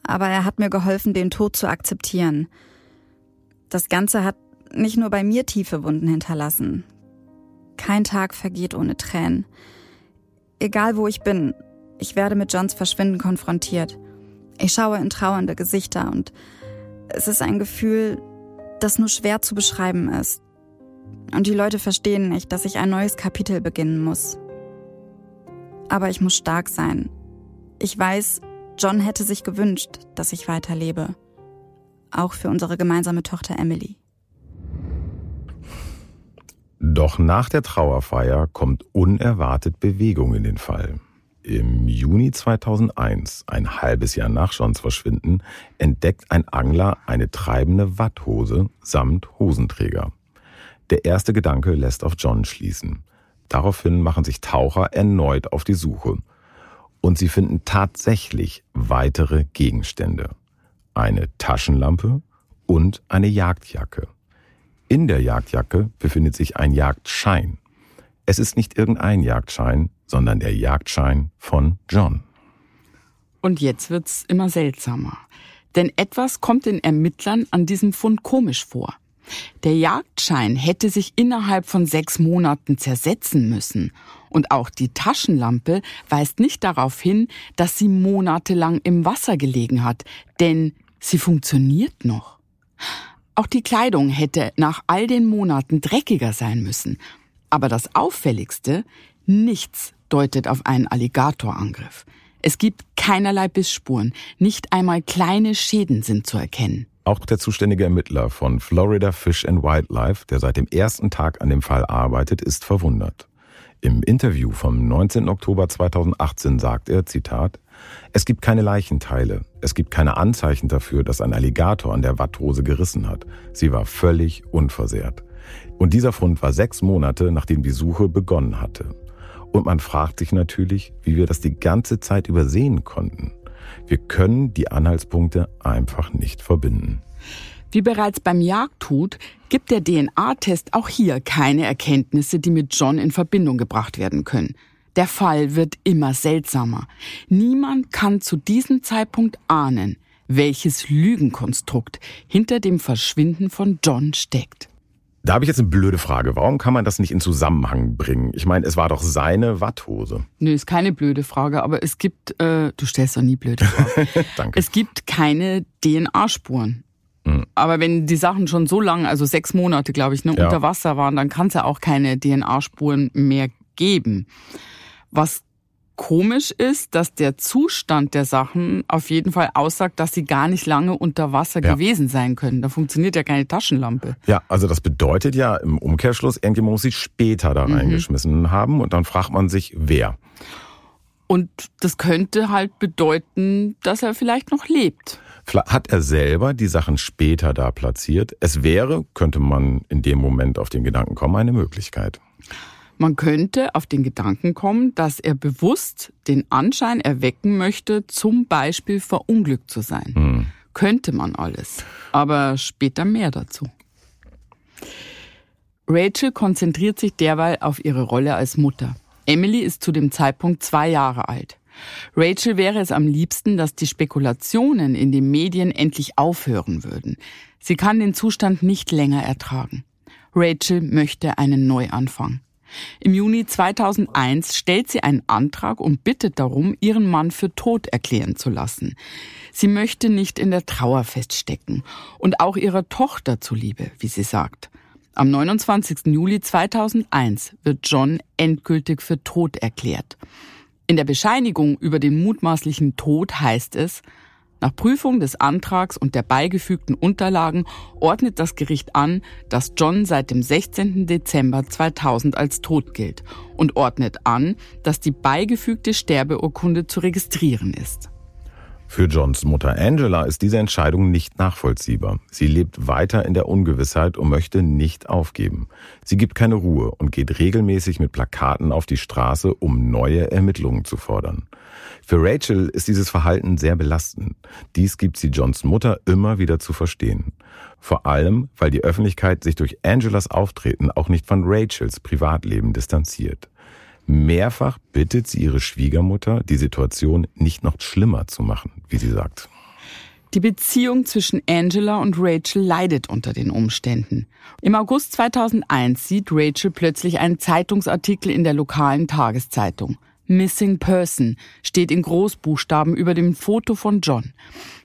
Aber er hat mir geholfen, den Tod zu akzeptieren. Das Ganze hat nicht nur bei mir tiefe Wunden hinterlassen. Kein Tag vergeht ohne Tränen. Egal wo ich bin, ich werde mit Johns Verschwinden konfrontiert. Ich schaue in trauernde Gesichter und es ist ein Gefühl, das nur schwer zu beschreiben ist. Und die Leute verstehen nicht, dass ich ein neues Kapitel beginnen muss. Aber ich muss stark sein. Ich weiß, John hätte sich gewünscht, dass ich weiterlebe. Auch für unsere gemeinsame Tochter Emily. Doch nach der Trauerfeier kommt unerwartet Bewegung in den Fall. Im Juni 2001, ein halbes Jahr nach Johns Verschwinden, entdeckt ein Angler eine treibende Watthose samt Hosenträger. Der erste Gedanke lässt auf John schließen. Daraufhin machen sich Taucher erneut auf die Suche. Und sie finden tatsächlich weitere Gegenstände. Eine Taschenlampe und eine Jagdjacke. In der Jagdjacke befindet sich ein Jagdschein. Es ist nicht irgendein Jagdschein, sondern der Jagdschein von John. Und jetzt wird's immer seltsamer. Denn etwas kommt den Ermittlern an diesem Fund komisch vor. Der Jagdschein hätte sich innerhalb von sechs Monaten zersetzen müssen. Und auch die Taschenlampe weist nicht darauf hin, dass sie monatelang im Wasser gelegen hat, denn sie funktioniert noch. Auch die Kleidung hätte nach all den Monaten dreckiger sein müssen. Aber das Auffälligste, nichts deutet auf einen Alligatorangriff. Es gibt keinerlei Bissspuren, nicht einmal kleine Schäden sind zu erkennen. Auch der zuständige Ermittler von Florida Fish and Wildlife, der seit dem ersten Tag an dem Fall arbeitet, ist verwundert. Im Interview vom 19. Oktober 2018 sagt er, Zitat, es gibt keine Leichenteile. Es gibt keine Anzeichen dafür, dass ein Alligator an der Watthose gerissen hat. Sie war völlig unversehrt. Und dieser Fund war sechs Monate, nachdem die Suche begonnen hatte. Und man fragt sich natürlich, wie wir das die ganze Zeit übersehen konnten. Wir können die Anhaltspunkte einfach nicht verbinden. Wie bereits beim Jagdtod gibt der DNA-Test auch hier keine Erkenntnisse, die mit John in Verbindung gebracht werden können. Der Fall wird immer seltsamer. Niemand kann zu diesem Zeitpunkt ahnen, welches Lügenkonstrukt hinter dem Verschwinden von John steckt. Da habe ich jetzt eine blöde Frage. Warum kann man das nicht in Zusammenhang bringen? Ich meine, es war doch seine Watthose. Nö, ist keine blöde Frage, aber es gibt, äh, du stellst doch nie blöde Fragen. (laughs) Danke. Es gibt keine DNA-Spuren. Mhm. Aber wenn die Sachen schon so lange, also sechs Monate, glaube ich, ne, ja. unter Wasser waren, dann kann es ja auch keine DNA-Spuren mehr geben. Was komisch ist, dass der Zustand der Sachen auf jeden Fall aussagt, dass sie gar nicht lange unter Wasser ja. gewesen sein können. Da funktioniert ja keine Taschenlampe. Ja, also das bedeutet ja im Umkehrschluss, irgendjemand muss sie später da mhm. reingeschmissen haben und dann fragt man sich, wer. Und das könnte halt bedeuten, dass er vielleicht noch lebt. Hat er selber die Sachen später da platziert? Es wäre, könnte man in dem Moment auf den Gedanken kommen, eine Möglichkeit. Man könnte auf den Gedanken kommen, dass er bewusst den Anschein erwecken möchte, zum Beispiel verunglückt zu sein. Hm. Könnte man alles. Aber später mehr dazu. Rachel konzentriert sich derweil auf ihre Rolle als Mutter. Emily ist zu dem Zeitpunkt zwei Jahre alt. Rachel wäre es am liebsten, dass die Spekulationen in den Medien endlich aufhören würden. Sie kann den Zustand nicht länger ertragen. Rachel möchte einen Neuanfang. Im Juni 2001 stellt sie einen Antrag und bittet darum, ihren Mann für tot erklären zu lassen. Sie möchte nicht in der Trauer feststecken und auch ihrer Tochter zuliebe, wie sie sagt. Am 29. Juli 2001 wird John endgültig für tot erklärt. In der Bescheinigung über den mutmaßlichen Tod heißt es, nach Prüfung des Antrags und der beigefügten Unterlagen ordnet das Gericht an, dass John seit dem 16. Dezember 2000 als tot gilt und ordnet an, dass die beigefügte Sterbeurkunde zu registrieren ist. Für Johns Mutter Angela ist diese Entscheidung nicht nachvollziehbar. Sie lebt weiter in der Ungewissheit und möchte nicht aufgeben. Sie gibt keine Ruhe und geht regelmäßig mit Plakaten auf die Straße, um neue Ermittlungen zu fordern. Für Rachel ist dieses Verhalten sehr belastend. Dies gibt sie Johns Mutter immer wieder zu verstehen. Vor allem, weil die Öffentlichkeit sich durch Angelas Auftreten auch nicht von Rachels Privatleben distanziert. Mehrfach bittet sie ihre Schwiegermutter, die Situation nicht noch schlimmer zu machen, wie sie sagt. Die Beziehung zwischen Angela und Rachel leidet unter den Umständen. Im August 2001 sieht Rachel plötzlich einen Zeitungsartikel in der lokalen Tageszeitung. Missing Person steht in Großbuchstaben über dem Foto von John.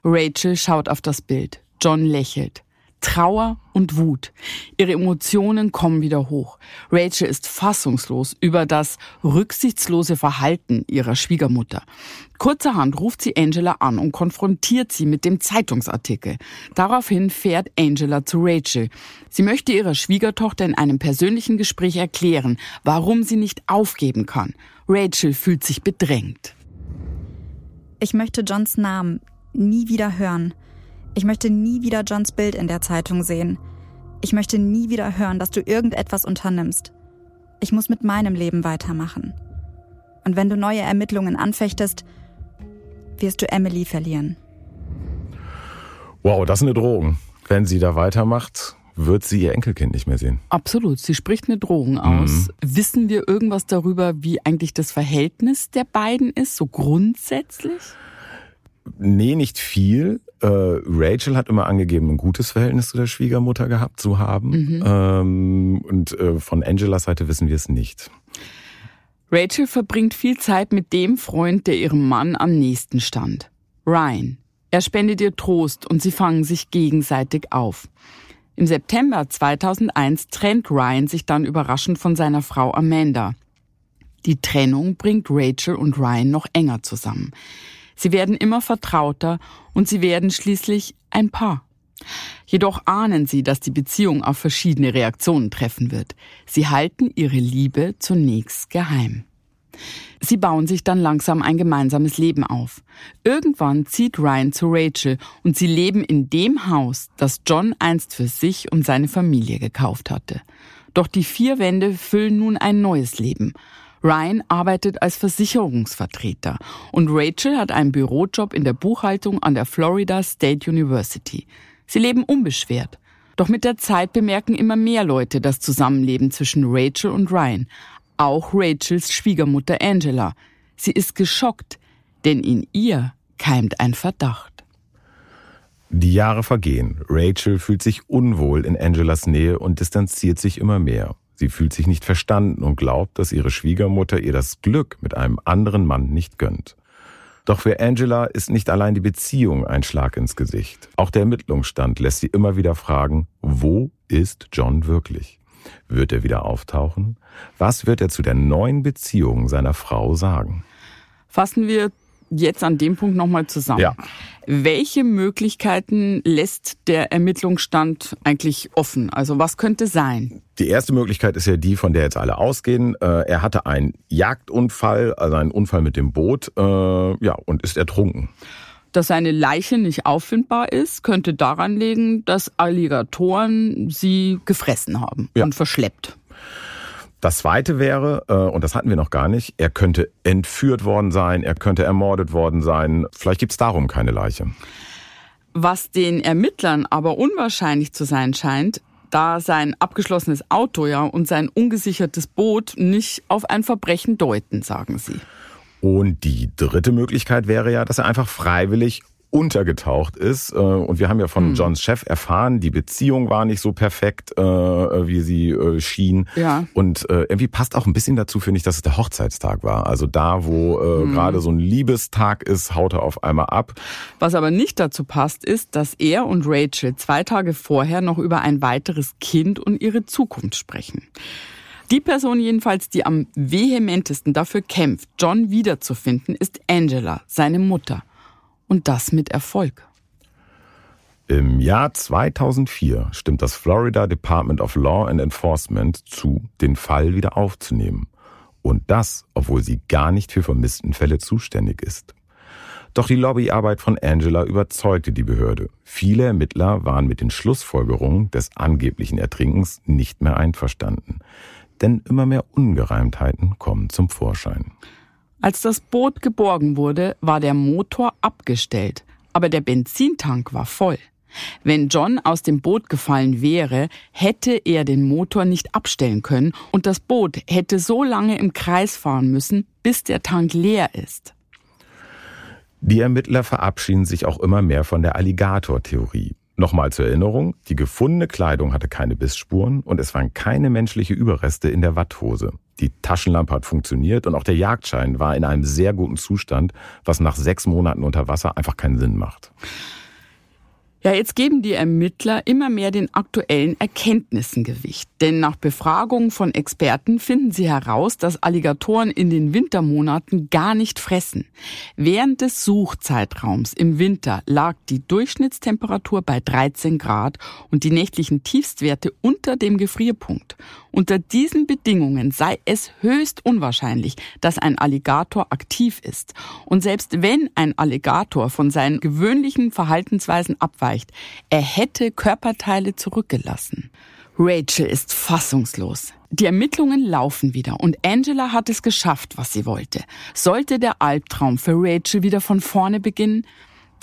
Rachel schaut auf das Bild. John lächelt. Trauer und Wut. Ihre Emotionen kommen wieder hoch. Rachel ist fassungslos über das rücksichtslose Verhalten ihrer Schwiegermutter. Kurzerhand ruft sie Angela an und konfrontiert sie mit dem Zeitungsartikel. Daraufhin fährt Angela zu Rachel. Sie möchte ihrer Schwiegertochter in einem persönlichen Gespräch erklären, warum sie nicht aufgeben kann. Rachel fühlt sich bedrängt. Ich möchte Johns Namen nie wieder hören. Ich möchte nie wieder Johns Bild in der Zeitung sehen. Ich möchte nie wieder hören, dass du irgendetwas unternimmst. Ich muss mit meinem Leben weitermachen. Und wenn du neue Ermittlungen anfechtest, wirst du Emily verlieren. Wow, das ist eine Drohung. Wenn sie da weitermacht, wird sie ihr Enkelkind nicht mehr sehen. Absolut. Sie spricht eine Drohung aus. Mhm. Wissen wir irgendwas darüber, wie eigentlich das Verhältnis der beiden ist, so grundsätzlich? Nee, nicht viel. Äh, Rachel hat immer angegeben, ein gutes Verhältnis zu der Schwiegermutter gehabt zu haben. Mhm. Ähm, und äh, von Angelas Seite wissen wir es nicht. Rachel verbringt viel Zeit mit dem Freund, der ihrem Mann am nächsten stand. Ryan. Er spendet ihr Trost und sie fangen sich gegenseitig auf. Im September 2001 trennt Ryan sich dann überraschend von seiner Frau Amanda. Die Trennung bringt Rachel und Ryan noch enger zusammen. Sie werden immer vertrauter und sie werden schließlich ein Paar. Jedoch ahnen sie, dass die Beziehung auf verschiedene Reaktionen treffen wird. Sie halten ihre Liebe zunächst geheim. Sie bauen sich dann langsam ein gemeinsames Leben auf. Irgendwann zieht Ryan zu Rachel und sie leben in dem Haus, das John einst für sich und seine Familie gekauft hatte. Doch die vier Wände füllen nun ein neues Leben. Ryan arbeitet als Versicherungsvertreter und Rachel hat einen Bürojob in der Buchhaltung an der Florida State University. Sie leben unbeschwert. Doch mit der Zeit bemerken immer mehr Leute das Zusammenleben zwischen Rachel und Ryan. Auch Rachels Schwiegermutter Angela. Sie ist geschockt, denn in ihr keimt ein Verdacht. Die Jahre vergehen. Rachel fühlt sich unwohl in Angelas Nähe und distanziert sich immer mehr. Sie fühlt sich nicht verstanden und glaubt, dass ihre Schwiegermutter ihr das Glück mit einem anderen Mann nicht gönnt. Doch für Angela ist nicht allein die Beziehung ein Schlag ins Gesicht. Auch der Ermittlungsstand lässt sie immer wieder fragen, wo ist John wirklich? Wird er wieder auftauchen? Was wird er zu der neuen Beziehung seiner Frau sagen? Fassen wir jetzt an dem Punkt nochmal zusammen. Ja. Welche Möglichkeiten lässt der Ermittlungsstand eigentlich offen? Also was könnte sein? Die erste Möglichkeit ist ja die, von der jetzt alle ausgehen. Äh, er hatte einen Jagdunfall, also einen Unfall mit dem Boot, äh, ja, und ist ertrunken. Dass seine Leiche nicht auffindbar ist, könnte daran liegen, dass Alligatoren sie gefressen haben ja. und verschleppt. Das zweite wäre, äh, und das hatten wir noch gar nicht, er könnte entführt worden sein, er könnte ermordet worden sein. Vielleicht gibt es darum keine Leiche. Was den Ermittlern aber unwahrscheinlich zu sein scheint, da sein abgeschlossenes Auto ja und sein ungesichertes Boot nicht auf ein Verbrechen deuten, sagen sie. Und die dritte Möglichkeit wäre ja, dass er einfach freiwillig untergetaucht ist. Äh, und wir haben ja von mhm. Johns Chef erfahren, die Beziehung war nicht so perfekt, äh, wie sie äh, schien. Ja. Und irgendwie passt auch ein bisschen dazu, finde ich, dass es der Hochzeitstag war. Also da, wo mhm. gerade so ein Liebestag ist, haut er auf einmal ab. Was aber nicht dazu passt, ist, dass er und Rachel zwei Tage vorher noch über ein weiteres Kind und ihre Zukunft sprechen. Die Person jedenfalls, die am vehementesten dafür kämpft, John wiederzufinden, ist Angela, seine Mutter. Und das mit Erfolg. Im Jahr 2004 stimmt das Florida Department of Law and Enforcement zu, den Fall wieder aufzunehmen. Und das, obwohl sie gar nicht für Vermisstenfälle zuständig ist. Doch die Lobbyarbeit von Angela überzeugte die Behörde. Viele Ermittler waren mit den Schlussfolgerungen des angeblichen Ertrinkens nicht mehr einverstanden. Denn immer mehr Ungereimtheiten kommen zum Vorschein. Als das Boot geborgen wurde, war der Motor abgestellt, aber der Benzintank war voll. Wenn John aus dem Boot gefallen wäre, hätte er den Motor nicht abstellen können und das Boot hätte so lange im Kreis fahren müssen, bis der Tank leer ist. Die Ermittler verabschieden sich auch immer mehr von der Alligator-Theorie. Nochmal zur Erinnerung, die gefundene Kleidung hatte keine Bissspuren und es waren keine menschliche Überreste in der Watthose. Die Taschenlampe hat funktioniert und auch der Jagdschein war in einem sehr guten Zustand, was nach sechs Monaten unter Wasser einfach keinen Sinn macht. Ja, jetzt geben die Ermittler immer mehr den aktuellen Erkenntnissen Gewicht. Denn nach Befragungen von Experten finden sie heraus, dass Alligatoren in den Wintermonaten gar nicht fressen. Während des Suchzeitraums im Winter lag die Durchschnittstemperatur bei 13 Grad und die nächtlichen Tiefstwerte unter dem Gefrierpunkt. Unter diesen Bedingungen sei es höchst unwahrscheinlich, dass ein Alligator aktiv ist. Und selbst wenn ein Alligator von seinen gewöhnlichen Verhaltensweisen abweicht, er hätte Körperteile zurückgelassen. Rachel ist fassungslos. Die Ermittlungen laufen wieder und Angela hat es geschafft, was sie wollte. Sollte der Albtraum für Rachel wieder von vorne beginnen?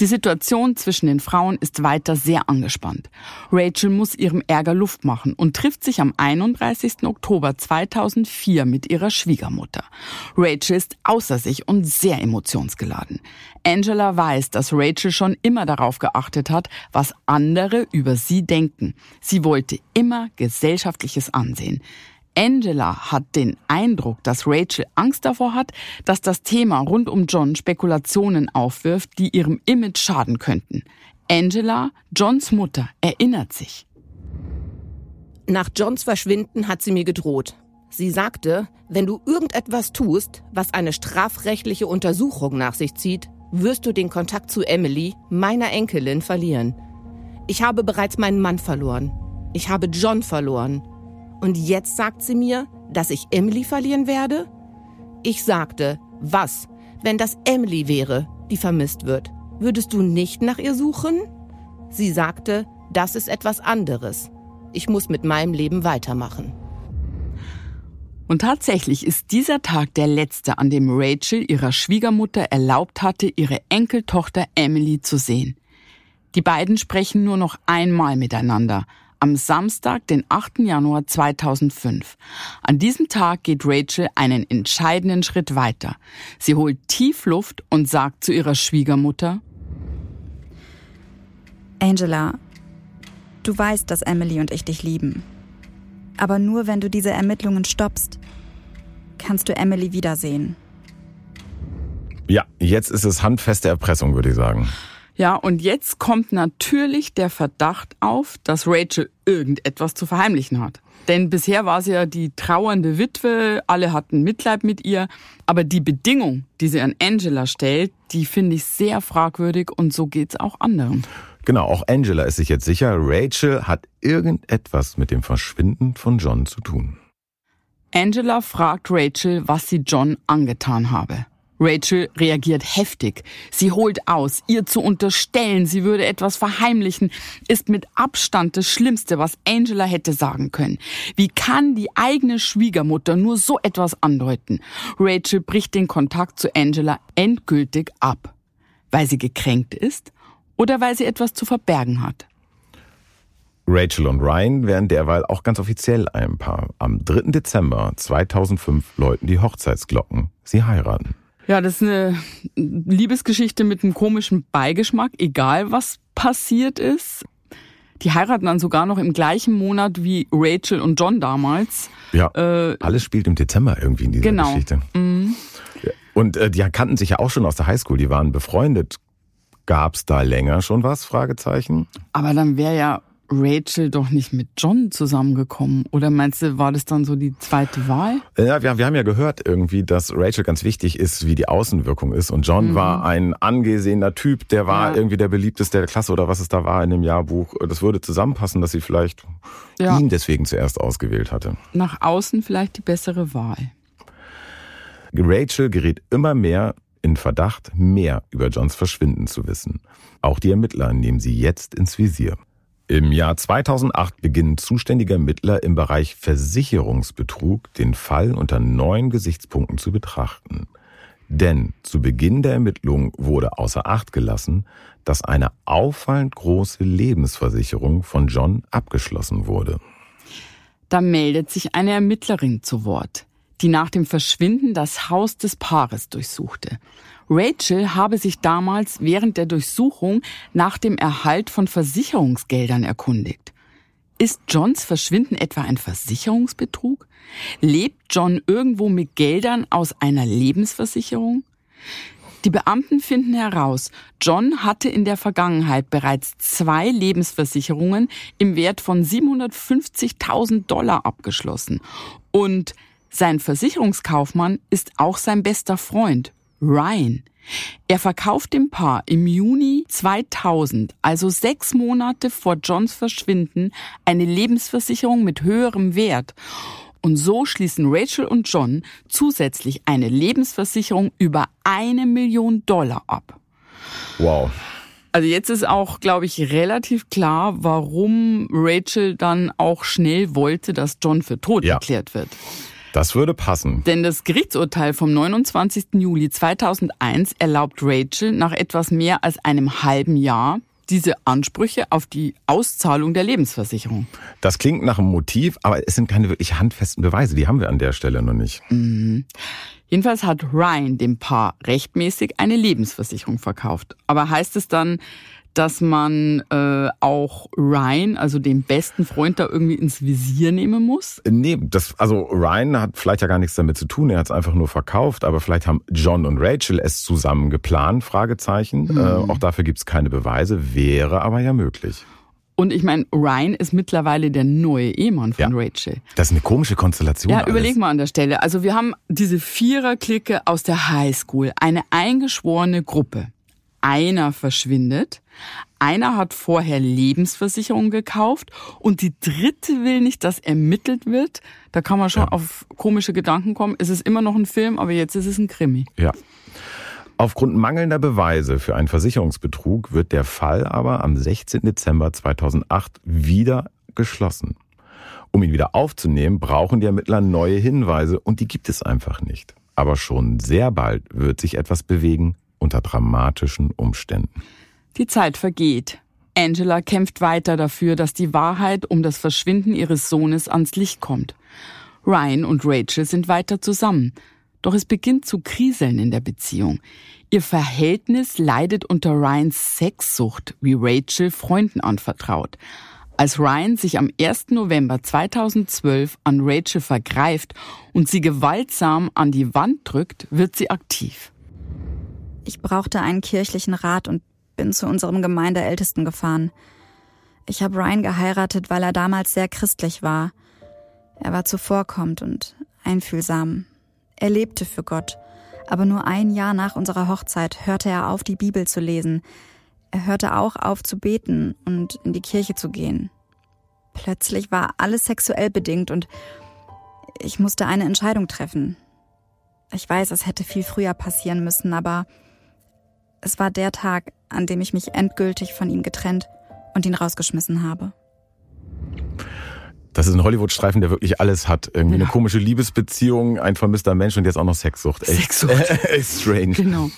Die Situation zwischen den Frauen ist weiter sehr angespannt. Rachel muss ihrem Ärger Luft machen und trifft sich am 31. Oktober 2004 mit ihrer Schwiegermutter. Rachel ist außer sich und sehr emotionsgeladen. Angela weiß, dass Rachel schon immer darauf geachtet hat, was andere über sie denken. Sie wollte immer gesellschaftliches Ansehen. Angela hat den Eindruck, dass Rachel Angst davor hat, dass das Thema rund um John Spekulationen aufwirft, die ihrem Image schaden könnten. Angela, Johns Mutter, erinnert sich. Nach Johns Verschwinden hat sie mir gedroht. Sie sagte, wenn du irgendetwas tust, was eine strafrechtliche Untersuchung nach sich zieht, wirst du den Kontakt zu Emily, meiner Enkelin, verlieren. Ich habe bereits meinen Mann verloren. Ich habe John verloren. Und jetzt sagt sie mir, dass ich Emily verlieren werde? Ich sagte, was, wenn das Emily wäre, die vermisst wird? Würdest du nicht nach ihr suchen? Sie sagte, das ist etwas anderes. Ich muss mit meinem Leben weitermachen. Und tatsächlich ist dieser Tag der letzte, an dem Rachel ihrer Schwiegermutter erlaubt hatte, ihre Enkeltochter Emily zu sehen. Die beiden sprechen nur noch einmal miteinander, am Samstag, den 8. Januar 2005. An diesem Tag geht Rachel einen entscheidenden Schritt weiter. Sie holt tief Luft und sagt zu ihrer Schwiegermutter, Angela, du weißt, dass Emily und ich dich lieben. Aber nur wenn du diese Ermittlungen stoppst, kannst du Emily wiedersehen. Ja, jetzt ist es handfeste Erpressung, würde ich sagen. Ja, und jetzt kommt natürlich der Verdacht auf, dass Rachel irgendetwas zu verheimlichen hat. Denn bisher war sie ja die trauernde Witwe, alle hatten Mitleid mit ihr. Aber die Bedingung, die sie an Angela stellt, die finde ich sehr fragwürdig und so geht's auch anderen. Genau, auch Angela ist sich jetzt sicher, Rachel hat irgendetwas mit dem Verschwinden von John zu tun. Angela fragt Rachel, was sie John angetan habe. Rachel reagiert heftig. Sie holt aus. Ihr zu unterstellen, sie würde etwas verheimlichen, ist mit Abstand das Schlimmste, was Angela hätte sagen können. Wie kann die eigene Schwiegermutter nur so etwas andeuten? Rachel bricht den Kontakt zu Angela endgültig ab. Weil sie gekränkt ist oder weil sie etwas zu verbergen hat? Rachel und Ryan werden derweil auch ganz offiziell ein Paar. Am 3. Dezember 2005 läuten die Hochzeitsglocken. Sie heiraten. Ja, das ist eine Liebesgeschichte mit einem komischen Beigeschmack, egal was passiert ist. Die heiraten dann sogar noch im gleichen Monat wie Rachel und John damals. Ja, äh, alles spielt im Dezember irgendwie in dieser genau. Geschichte. Mhm. Und äh, die kannten sich ja auch schon aus der Highschool, die waren befreundet. Gab's da länger schon was? Fragezeichen. Aber dann wäre ja Rachel doch nicht mit John zusammengekommen? Oder meinst du, war das dann so die zweite Wahl? Ja, wir, wir haben ja gehört irgendwie, dass Rachel ganz wichtig ist, wie die Außenwirkung ist. Und John mhm. war ein angesehener Typ, der war ja. irgendwie der beliebteste der Klasse oder was es da war in dem Jahrbuch. Das würde zusammenpassen, dass sie vielleicht ja. ihn deswegen zuerst ausgewählt hatte. Nach außen vielleicht die bessere Wahl. Rachel gerät immer mehr in Verdacht, mehr über Johns Verschwinden zu wissen. Auch die Ermittler nehmen sie jetzt ins Visier. Im Jahr 2008 beginnen zuständige Ermittler im Bereich Versicherungsbetrug den Fall unter neuen Gesichtspunkten zu betrachten. Denn zu Beginn der Ermittlungen wurde außer Acht gelassen, dass eine auffallend große Lebensversicherung von John abgeschlossen wurde. Da meldet sich eine Ermittlerin zu Wort. die nach dem Verschwinden das Haus des Paares durchsuchte. Rachel habe sich damals während der Durchsuchung nach dem Erhalt von Versicherungsgeldern erkundigt. Ist Johns Verschwinden etwa ein Versicherungsbetrug? Lebt John irgendwo mit Geldern aus einer Lebensversicherung? Die Beamten finden heraus, John hatte in der Vergangenheit bereits zwei Lebensversicherungen im Wert von 750.000 Dollar abgeschlossen. Und sein Versicherungskaufmann ist auch sein bester Freund, Ryan. Er verkauft dem Paar im Juni 2000, also sechs Monate vor Johns Verschwinden, eine Lebensversicherung mit höherem Wert. Und so schließen Rachel und John zusätzlich eine Lebensversicherung über eine Million Dollar ab. Wow. Also jetzt ist auch, glaube ich, relativ klar, warum Rachel dann auch schnell wollte, dass John für tot ja. erklärt wird. Das würde passen. Denn das Gerichtsurteil vom 29. Juli 2001 erlaubt Rachel nach etwas mehr als einem halben Jahr diese Ansprüche auf die Auszahlung der Lebensversicherung. Das klingt nach einem Motiv, aber es sind keine wirklich handfesten Beweise. Die haben wir an der Stelle noch nicht. Mhm. Jedenfalls hat Ryan dem Paar rechtmäßig eine Lebensversicherung verkauft. Aber heißt es dann, dass man äh, auch Ryan, also den besten Freund, da irgendwie ins Visier nehmen muss? Nee, das, also Ryan hat vielleicht ja gar nichts damit zu tun, er hat es einfach nur verkauft, aber vielleicht haben John und Rachel es zusammen geplant, Fragezeichen. Mhm. Äh, auch dafür gibt es keine Beweise, wäre aber ja möglich. Und ich meine, Ryan ist mittlerweile der neue Ehemann von ja. Rachel. Das ist eine komische Konstellation. Ja, alles. überleg mal an der Stelle. Also wir haben diese Viererklicke aus der Highschool, eine eingeschworene Gruppe einer verschwindet, einer hat vorher Lebensversicherung gekauft und die dritte will nicht, dass ermittelt wird. Da kann man schon ja. auf komische Gedanken kommen. Es ist immer noch ein Film, aber jetzt ist es ein Krimi. Ja. Aufgrund mangelnder Beweise für einen Versicherungsbetrug wird der Fall aber am 16. Dezember 2008 wieder geschlossen. Um ihn wieder aufzunehmen, brauchen die Ermittler neue Hinweise und die gibt es einfach nicht. Aber schon sehr bald wird sich etwas bewegen, unter dramatischen Umständen. Die Zeit vergeht. Angela kämpft weiter dafür, dass die Wahrheit um das Verschwinden ihres Sohnes ans Licht kommt. Ryan und Rachel sind weiter zusammen. Doch es beginnt zu kriseln in der Beziehung. Ihr Verhältnis leidet unter Ryans Sexsucht, wie Rachel Freunden anvertraut. Als Ryan sich am 1. November 2012 an Rachel vergreift und sie gewaltsam an die Wand drückt, wird sie aktiv. Ich brauchte einen kirchlichen Rat und bin zu unserem Gemeindeältesten gefahren. Ich habe Ryan geheiratet, weil er damals sehr christlich war. Er war zuvorkommend und einfühlsam. Er lebte für Gott. Aber nur ein Jahr nach unserer Hochzeit hörte er auf, die Bibel zu lesen. Er hörte auch auf zu beten und in die Kirche zu gehen. Plötzlich war alles sexuell bedingt und ich musste eine Entscheidung treffen. Ich weiß, es hätte viel früher passieren müssen, aber es war der Tag, an dem ich mich endgültig von ihm getrennt und ihn rausgeschmissen habe. Das ist ein Hollywood-Streifen, der wirklich alles hat. Irgendwie ja. eine komische Liebesbeziehung, ein vermisster Mensch und jetzt auch noch Sexsucht. Echt, Sexsucht. (laughs) echt strange. Genau.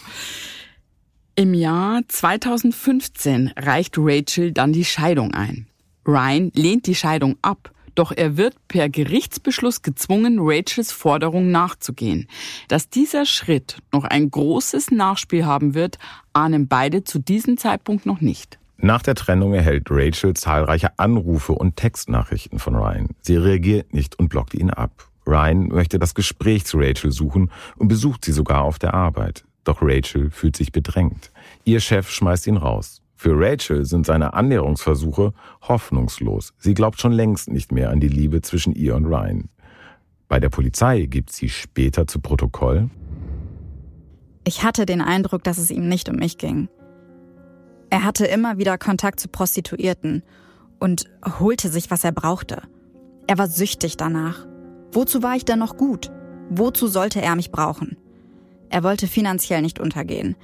Im Jahr 2015 reicht Rachel dann die Scheidung ein. Ryan lehnt die Scheidung ab doch er wird per Gerichtsbeschluss gezwungen, Rachels Forderung nachzugehen. Dass dieser Schritt noch ein großes Nachspiel haben wird, ahnen beide zu diesem Zeitpunkt noch nicht. Nach der Trennung erhält Rachel zahlreiche Anrufe und Textnachrichten von Ryan. Sie reagiert nicht und blockt ihn ab. Ryan möchte das Gespräch zu Rachel suchen und besucht sie sogar auf der Arbeit. Doch Rachel fühlt sich bedrängt. Ihr Chef schmeißt ihn raus. Für Rachel sind seine Annäherungsversuche hoffnungslos. Sie glaubt schon längst nicht mehr an die Liebe zwischen ihr und Ryan. Bei der Polizei gibt sie später zu Protokoll. Ich hatte den Eindruck, dass es ihm nicht um mich ging. Er hatte immer wieder Kontakt zu Prostituierten und holte sich, was er brauchte. Er war süchtig danach. Wozu war ich denn noch gut? Wozu sollte er mich brauchen? Er wollte finanziell nicht untergehen.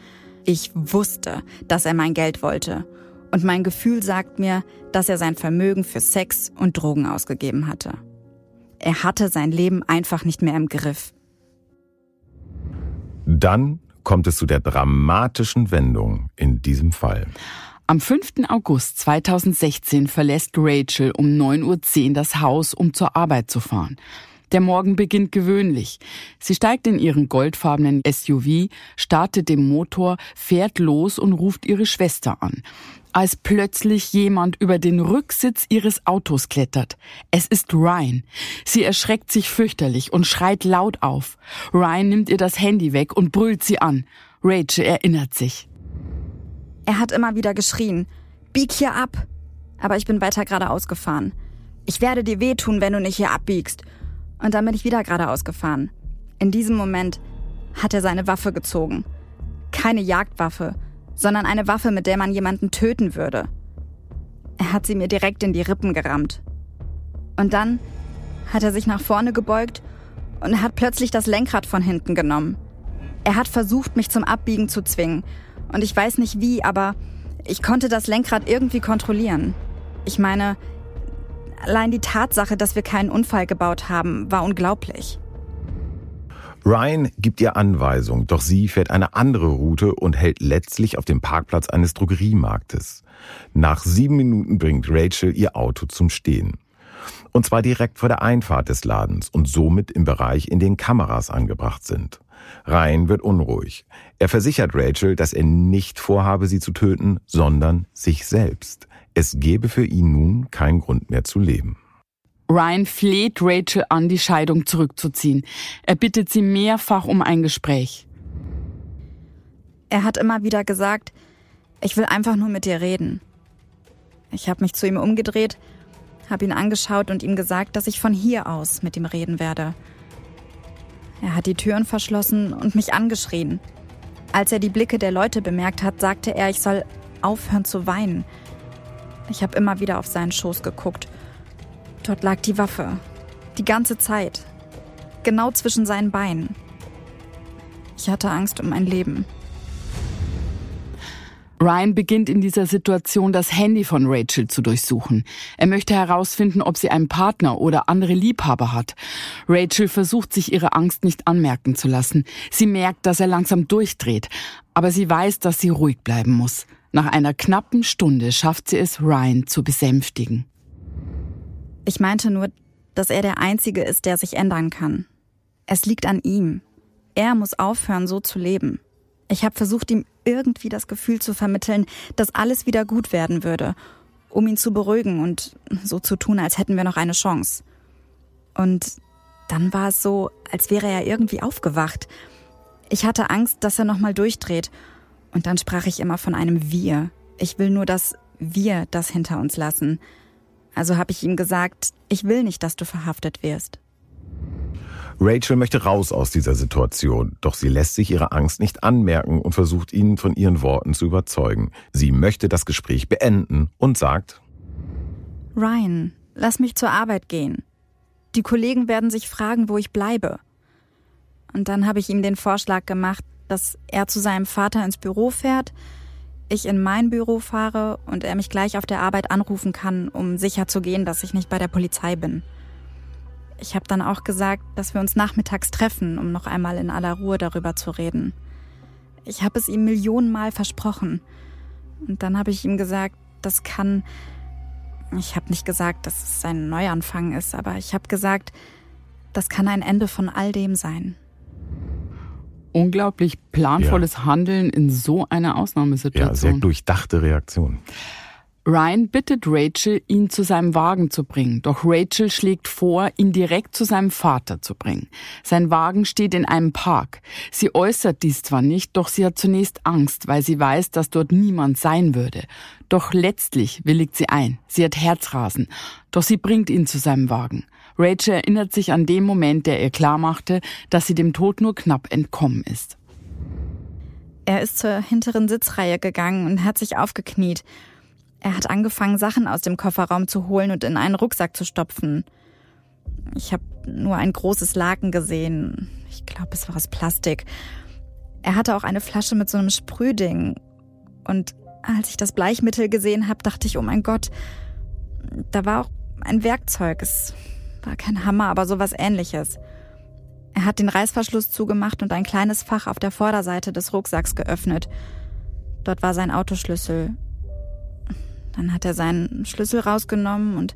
Ich wusste, dass er mein Geld wollte. Und mein Gefühl sagt mir, dass er sein Vermögen für Sex und Drogen ausgegeben hatte. Er hatte sein Leben einfach nicht mehr im Griff. Dann kommt es zu der dramatischen Wendung in diesem Fall. Am 5. August 2016 verlässt Rachel um 9.10 Uhr das Haus, um zur Arbeit zu fahren. Der Morgen beginnt gewöhnlich. Sie steigt in ihren goldfarbenen SUV, startet den Motor, fährt los und ruft ihre Schwester an. Als plötzlich jemand über den Rücksitz ihres Autos klettert. Es ist Ryan. Sie erschreckt sich fürchterlich und schreit laut auf. Ryan nimmt ihr das Handy weg und brüllt sie an. Rachel erinnert sich. Er hat immer wieder geschrien. Bieg hier ab! Aber ich bin weiter geradeaus gefahren. Ich werde dir wehtun, wenn du nicht hier abbiegst. Und dann bin ich wieder geradeaus gefahren. In diesem Moment hat er seine Waffe gezogen. Keine Jagdwaffe, sondern eine Waffe, mit der man jemanden töten würde. Er hat sie mir direkt in die Rippen gerammt. Und dann hat er sich nach vorne gebeugt und hat plötzlich das Lenkrad von hinten genommen. Er hat versucht, mich zum Abbiegen zu zwingen. Und ich weiß nicht wie, aber ich konnte das Lenkrad irgendwie kontrollieren. Ich meine, allein die Tatsache, dass wir keinen Unfall gebaut haben, war unglaublich. Ryan gibt ihr Anweisung, doch sie fährt eine andere Route und hält letztlich auf dem Parkplatz eines Drogeriemarktes. Nach sieben Minuten bringt Rachel ihr Auto zum Stehen. Und zwar direkt vor der Einfahrt des Ladens und somit im Bereich, in dem Kameras angebracht sind. Ryan wird unruhig. Er versichert Rachel, dass er nicht vorhabe, sie zu töten, sondern sich selbst. Es gebe für ihn nun keinen Grund mehr zu leben. Ryan fleht Rachel an, die Scheidung zurückzuziehen. Er bittet sie mehrfach um ein Gespräch. Er hat immer wieder gesagt, ich will einfach nur mit dir reden. Ich habe mich zu ihm umgedreht, habe ihn angeschaut und ihm gesagt, dass ich von hier aus mit ihm reden werde. Er hat die Türen verschlossen und mich angeschrien. Als er die Blicke der Leute bemerkt hat, sagte er, ich soll aufhören zu weinen. Ich habe immer wieder auf seinen Schoß geguckt. Dort lag die Waffe. Die ganze Zeit. Genau zwischen seinen Beinen. Ich hatte Angst um mein Leben. Ryan beginnt in dieser Situation das Handy von Rachel zu durchsuchen. Er möchte herausfinden, ob sie einen Partner oder andere Liebhaber hat. Rachel versucht sich ihre Angst nicht anmerken zu lassen. Sie merkt, dass er langsam durchdreht, aber sie weiß, dass sie ruhig bleiben muss. Nach einer knappen Stunde schafft sie es, Ryan zu besänftigen. Ich meinte nur, dass er der Einzige ist, der sich ändern kann. Es liegt an ihm. Er muss aufhören, so zu leben. Ich habe versucht, ihm irgendwie das Gefühl zu vermitteln, dass alles wieder gut werden würde, um ihn zu beruhigen und so zu tun, als hätten wir noch eine Chance. Und dann war es so, als wäre er irgendwie aufgewacht. Ich hatte Angst, dass er nochmal durchdreht. Und dann sprach ich immer von einem Wir. Ich will nur, dass wir das hinter uns lassen. Also habe ich ihm gesagt, ich will nicht, dass du verhaftet wirst. Rachel möchte raus aus dieser Situation, doch sie lässt sich ihre Angst nicht anmerken und versucht ihn von ihren Worten zu überzeugen. Sie möchte das Gespräch beenden und sagt, Ryan, lass mich zur Arbeit gehen. Die Kollegen werden sich fragen, wo ich bleibe. Und dann habe ich ihm den Vorschlag gemacht, dass er zu seinem Vater ins Büro fährt, ich in mein Büro fahre und er mich gleich auf der Arbeit anrufen kann, um sicher zu gehen, dass ich nicht bei der Polizei bin. Ich habe dann auch gesagt, dass wir uns nachmittags treffen, um noch einmal in aller Ruhe darüber zu reden. Ich habe es ihm Millionenmal versprochen. Und dann habe ich ihm gesagt, das kann. Ich habe nicht gesagt, dass es ein Neuanfang ist, aber ich habe gesagt, das kann ein Ende von all dem sein. Unglaublich planvolles ja. Handeln in so einer Ausnahmesituation. Ja, sehr durchdachte Reaktion. Ryan bittet Rachel, ihn zu seinem Wagen zu bringen, doch Rachel schlägt vor, ihn direkt zu seinem Vater zu bringen. Sein Wagen steht in einem Park. Sie äußert dies zwar nicht, doch sie hat zunächst Angst, weil sie weiß, dass dort niemand sein würde. Doch letztlich willigt sie ein. Sie hat Herzrasen. Doch sie bringt ihn zu seinem Wagen. Rachel erinnert sich an den Moment, der ihr klarmachte, dass sie dem Tod nur knapp entkommen ist. Er ist zur hinteren Sitzreihe gegangen und hat sich aufgekniet. Er hat angefangen, Sachen aus dem Kofferraum zu holen und in einen Rucksack zu stopfen. Ich habe nur ein großes Laken gesehen. Ich glaube, es war aus Plastik. Er hatte auch eine Flasche mit so einem Sprühding. Und als ich das Bleichmittel gesehen habe, dachte ich, oh mein Gott, da war auch ein Werkzeug. Es war kein Hammer, aber sowas ähnliches. Er hat den Reißverschluss zugemacht und ein kleines Fach auf der Vorderseite des Rucksacks geöffnet. Dort war sein Autoschlüssel dann hat er seinen Schlüssel rausgenommen und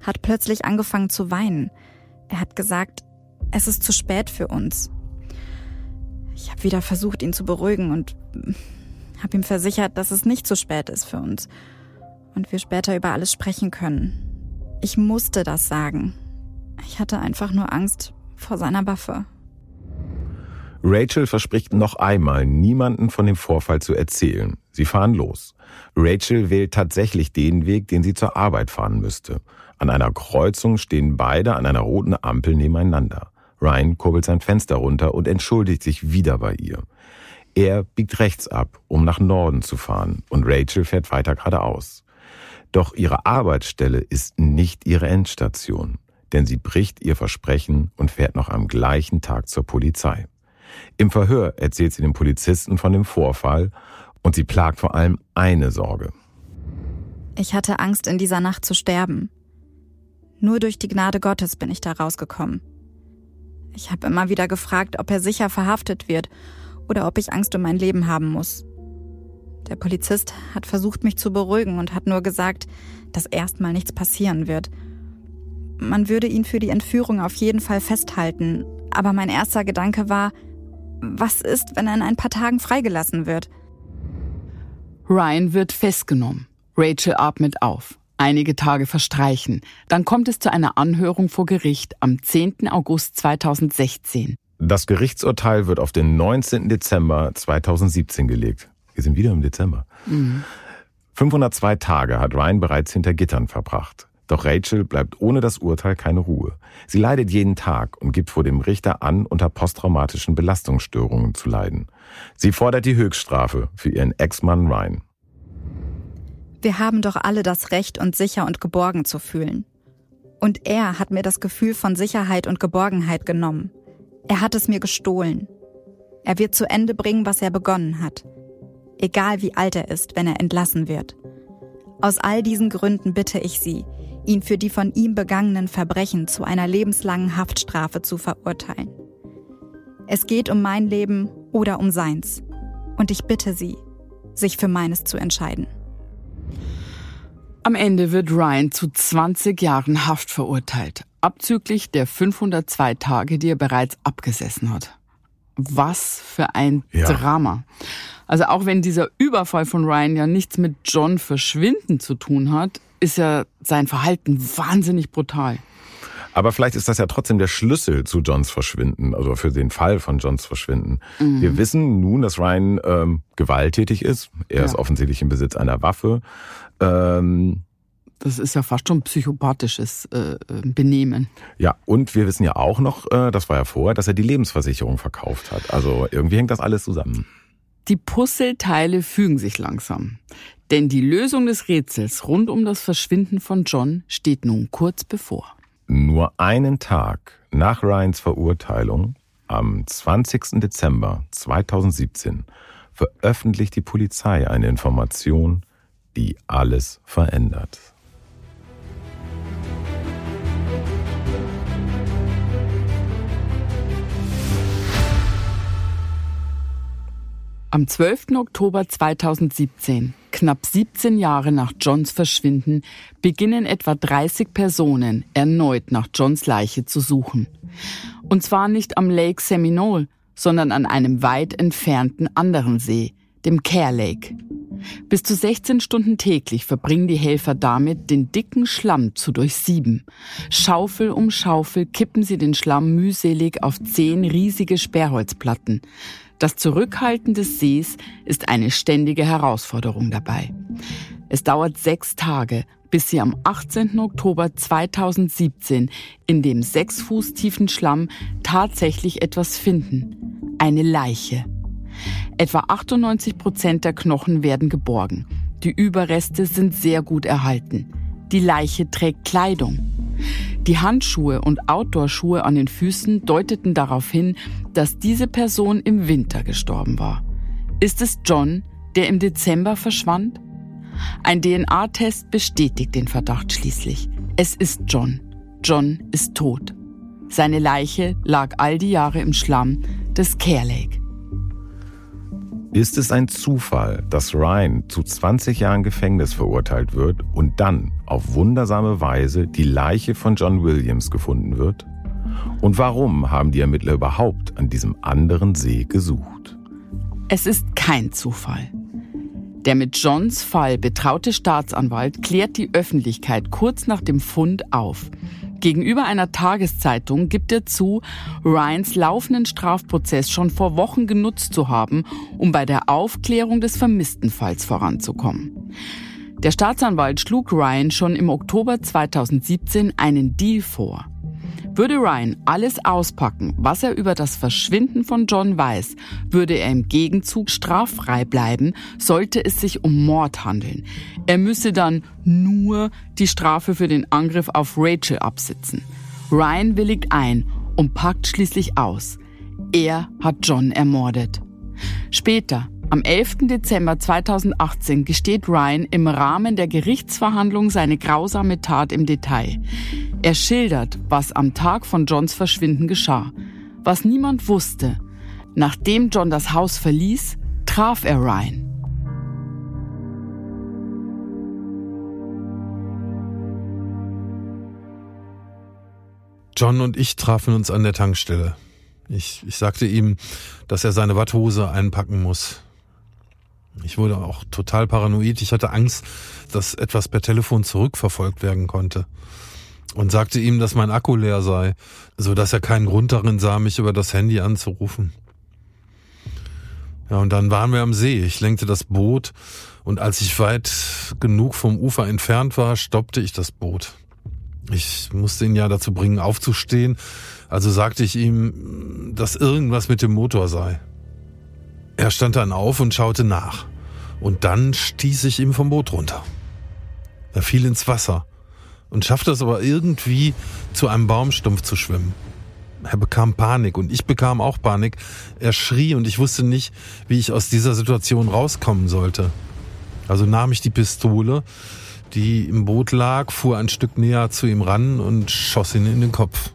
hat plötzlich angefangen zu weinen. Er hat gesagt, Es ist zu spät für uns. Ich habe wieder versucht, ihn zu beruhigen und habe ihm versichert, dass es nicht zu spät ist für uns und wir später über alles sprechen können. Ich musste das sagen. Ich hatte einfach nur Angst vor seiner Waffe. Rachel verspricht noch einmal, niemanden von dem Vorfall zu erzählen. Sie fahren los. Rachel wählt tatsächlich den Weg, den sie zur Arbeit fahren müsste. An einer Kreuzung stehen beide an einer roten Ampel nebeneinander. Ryan kurbelt sein Fenster runter und entschuldigt sich wieder bei ihr. Er biegt rechts ab, um nach Norden zu fahren, und Rachel fährt weiter geradeaus. Doch ihre Arbeitsstelle ist nicht ihre Endstation, denn sie bricht ihr Versprechen und fährt noch am gleichen Tag zur Polizei. Im Verhör erzählt sie dem Polizisten von dem Vorfall und sie plagt vor allem eine Sorge. Ich hatte Angst, in dieser Nacht zu sterben. Nur durch die Gnade Gottes bin ich da rausgekommen. Ich habe immer wieder gefragt, ob er sicher verhaftet wird oder ob ich Angst um mein Leben haben muss. Der Polizist hat versucht, mich zu beruhigen und hat nur gesagt, dass erstmal nichts passieren wird. Man würde ihn für die Entführung auf jeden Fall festhalten, aber mein erster Gedanke war, was ist, wenn er in ein paar Tagen freigelassen wird? Ryan wird festgenommen. Rachel atmet auf. Einige Tage verstreichen. Dann kommt es zu einer Anhörung vor Gericht am 10. August 2016. Das Gerichtsurteil wird auf den 19. Dezember 2017 gelegt. Wir sind wieder im Dezember. Mhm. 502 Tage hat Ryan bereits hinter Gittern verbracht. Doch Rachel bleibt ohne das Urteil keine Ruhe. Sie leidet jeden Tag und gibt vor dem Richter an, unter posttraumatischen Belastungsstörungen zu leiden. Sie fordert die Höchststrafe für ihren Ex-Mann Ryan. Wir haben doch alle das Recht, uns sicher und geborgen zu fühlen. Und er hat mir das Gefühl von Sicherheit und Geborgenheit genommen. Er hat es mir gestohlen. Er wird zu Ende bringen, was er begonnen hat egal wie alt er ist, wenn er entlassen wird. Aus all diesen Gründen bitte ich Sie, ihn für die von ihm begangenen Verbrechen zu einer lebenslangen Haftstrafe zu verurteilen. Es geht um mein Leben oder um seins. Und ich bitte Sie, sich für meines zu entscheiden. Am Ende wird Ryan zu 20 Jahren Haft verurteilt, abzüglich der 502 Tage, die er bereits abgesessen hat. Was für ein ja. Drama. Also auch wenn dieser Überfall von Ryan ja nichts mit John Verschwinden zu tun hat, ist ja sein Verhalten wahnsinnig brutal. Aber vielleicht ist das ja trotzdem der Schlüssel zu Johns Verschwinden, also für den Fall von Johns Verschwinden. Mhm. Wir wissen nun, dass Ryan ähm, gewalttätig ist. Er ja. ist offensichtlich im Besitz einer Waffe. Ähm, das ist ja fast schon psychopathisches äh, äh, Benehmen. Ja, und wir wissen ja auch noch, äh, das war ja vorher, dass er die Lebensversicherung verkauft hat. Also irgendwie hängt das alles zusammen. Die Puzzleteile fügen sich langsam. Denn die Lösung des Rätsels rund um das Verschwinden von John steht nun kurz bevor. Nur einen Tag nach Ryans Verurteilung, am 20. Dezember 2017, veröffentlicht die Polizei eine Information, die alles verändert. Am 12. Oktober 2017, knapp 17 Jahre nach Johns Verschwinden, beginnen etwa 30 Personen erneut nach Johns Leiche zu suchen. Und zwar nicht am Lake Seminole, sondern an einem weit entfernten anderen See, dem Care Lake. Bis zu 16 Stunden täglich verbringen die Helfer damit, den dicken Schlamm zu durchsieben. Schaufel um Schaufel kippen sie den Schlamm mühselig auf zehn riesige Sperrholzplatten. Das Zurückhalten des Sees ist eine ständige Herausforderung dabei. Es dauert sechs Tage, bis sie am 18. Oktober 2017 in dem sechs Fuß tiefen Schlamm tatsächlich etwas finden. Eine Leiche. Etwa 98 Prozent der Knochen werden geborgen. Die Überreste sind sehr gut erhalten. Die Leiche trägt Kleidung. Die Handschuhe und Outdoorschuhe an den Füßen deuteten darauf hin, dass diese Person im Winter gestorben war. Ist es John, der im Dezember verschwand? Ein DNA-Test bestätigt den Verdacht schließlich. Es ist John. John ist tot. Seine Leiche lag all die Jahre im Schlamm des Care Lake. Ist es ein Zufall, dass Ryan zu 20 Jahren Gefängnis verurteilt wird und dann auf wundersame Weise die Leiche von John Williams gefunden wird? Und warum haben die Ermittler überhaupt an diesem anderen See gesucht? Es ist kein Zufall. Der mit Johns Fall betraute Staatsanwalt klärt die Öffentlichkeit kurz nach dem Fund auf. Gegenüber einer Tageszeitung gibt er zu, Ryans laufenden Strafprozess schon vor Wochen genutzt zu haben, um bei der Aufklärung des Vermisstenfalls voranzukommen. Der Staatsanwalt schlug Ryan schon im Oktober 2017 einen Deal vor. Würde Ryan alles auspacken, was er über das Verschwinden von John weiß, würde er im Gegenzug straffrei bleiben, sollte es sich um Mord handeln. Er müsse dann nur die Strafe für den Angriff auf Rachel absitzen. Ryan willigt ein und packt schließlich aus. Er hat John ermordet. Später, am 11. Dezember 2018 gesteht Ryan im Rahmen der Gerichtsverhandlung seine grausame Tat im Detail. Er schildert, was am Tag von Johns Verschwinden geschah. Was niemand wusste, nachdem John das Haus verließ, traf er Ryan. John und ich trafen uns an der Tankstelle. Ich, ich sagte ihm, dass er seine Watthose einpacken muss. Ich wurde auch total paranoid. Ich hatte Angst, dass etwas per Telefon zurückverfolgt werden konnte. Und sagte ihm, dass mein Akku leer sei, so dass er keinen Grund darin sah, mich über das Handy anzurufen. Ja, und dann waren wir am See. Ich lenkte das Boot und als ich weit genug vom Ufer entfernt war, stoppte ich das Boot. Ich musste ihn ja dazu bringen, aufzustehen, also sagte ich ihm, dass irgendwas mit dem Motor sei. Er stand dann auf und schaute nach. Und dann stieß ich ihm vom Boot runter. Er fiel ins Wasser und schaffte es aber irgendwie zu einem Baumstumpf zu schwimmen. Er bekam Panik und ich bekam auch Panik. Er schrie und ich wusste nicht, wie ich aus dieser Situation rauskommen sollte. Also nahm ich die Pistole, die im Boot lag, fuhr ein Stück näher zu ihm ran und schoss ihn in den Kopf.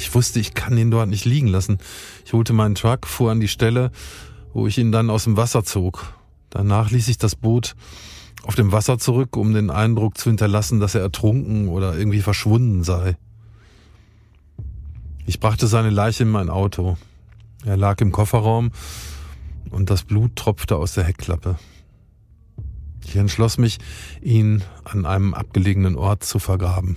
Ich wusste, ich kann ihn dort nicht liegen lassen. Ich holte meinen Truck, fuhr an die Stelle wo ich ihn dann aus dem Wasser zog. Danach ließ ich das Boot auf dem Wasser zurück, um den Eindruck zu hinterlassen, dass er ertrunken oder irgendwie verschwunden sei. Ich brachte seine Leiche in mein Auto. Er lag im Kofferraum und das Blut tropfte aus der Heckklappe. Ich entschloss mich, ihn an einem abgelegenen Ort zu vergraben.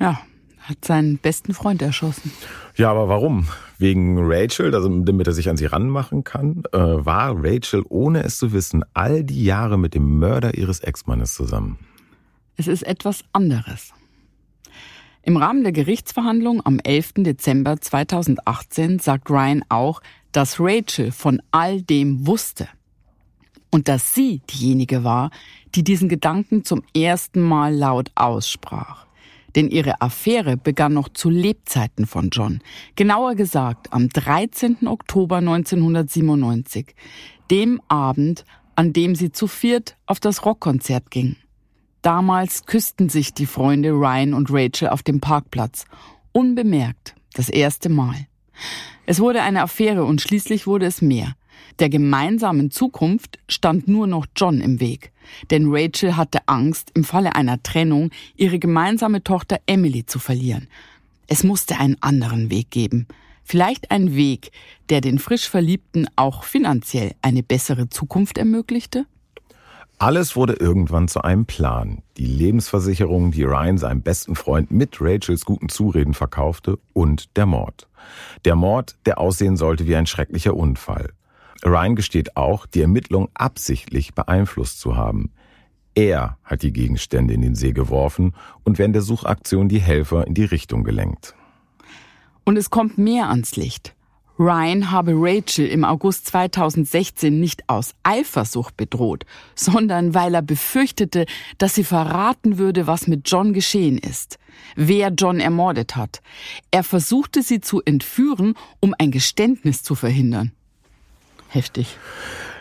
Ja, hat seinen besten Freund erschossen. Ja, aber warum? Wegen Rachel, also damit er sich an sie ranmachen kann? Äh, war Rachel, ohne es zu wissen, all die Jahre mit dem Mörder ihres Ex-Mannes zusammen? Es ist etwas anderes. Im Rahmen der Gerichtsverhandlung am 11. Dezember 2018 sagt Ryan auch, dass Rachel von all dem wusste. Und dass sie diejenige war, die diesen Gedanken zum ersten Mal laut aussprach. Denn ihre Affäre begann noch zu Lebzeiten von John. Genauer gesagt am 13. Oktober 1997, dem Abend, an dem sie zu viert auf das Rockkonzert ging. Damals küssten sich die Freunde Ryan und Rachel auf dem Parkplatz. Unbemerkt. Das erste Mal. Es wurde eine Affäre und schließlich wurde es mehr. Der gemeinsamen Zukunft stand nur noch John im Weg. Denn Rachel hatte Angst, im Falle einer Trennung ihre gemeinsame Tochter Emily zu verlieren. Es musste einen anderen Weg geben. Vielleicht ein Weg, der den frisch Verliebten auch finanziell eine bessere Zukunft ermöglichte? Alles wurde irgendwann zu einem Plan. Die Lebensversicherung, die Ryan seinem besten Freund mit Rachels guten Zureden verkaufte und der Mord. Der Mord, der aussehen sollte wie ein schrecklicher Unfall. Ryan gesteht auch, die Ermittlung absichtlich beeinflusst zu haben. Er hat die Gegenstände in den See geworfen und während der Suchaktion die Helfer in die Richtung gelenkt. Und es kommt mehr ans Licht. Ryan habe Rachel im August 2016 nicht aus Eifersucht bedroht, sondern weil er befürchtete, dass sie verraten würde, was mit John geschehen ist, wer John ermordet hat. Er versuchte sie zu entführen, um ein Geständnis zu verhindern. Heftig.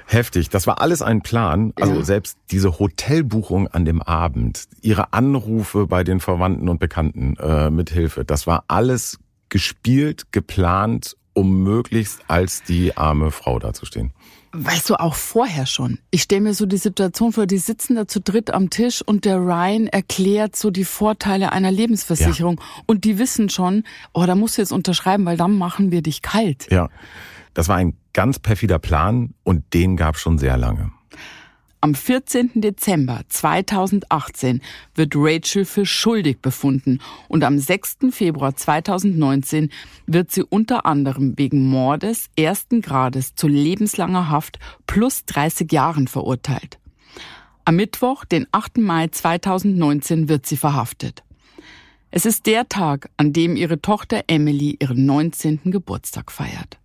Heftig. Das war alles ein Plan. Also ja. selbst diese Hotelbuchung an dem Abend, ihre Anrufe bei den Verwandten und Bekannten äh, mit Hilfe, das war alles gespielt, geplant um möglichst als die arme Frau dazustehen. Weißt du, auch vorher schon. Ich stelle mir so die Situation vor, die sitzen da zu dritt am Tisch und der Ryan erklärt so die Vorteile einer Lebensversicherung. Ja. Und die wissen schon, oh, da musst du jetzt unterschreiben, weil dann machen wir dich kalt. Ja, das war ein ganz perfider Plan und den gab schon sehr lange. Am 14. Dezember 2018 wird Rachel für schuldig befunden und am 6. Februar 2019 wird sie unter anderem wegen Mordes ersten Grades zu lebenslanger Haft plus 30 Jahren verurteilt. Am Mittwoch, den 8. Mai 2019, wird sie verhaftet. Es ist der Tag, an dem ihre Tochter Emily ihren 19. Geburtstag feiert.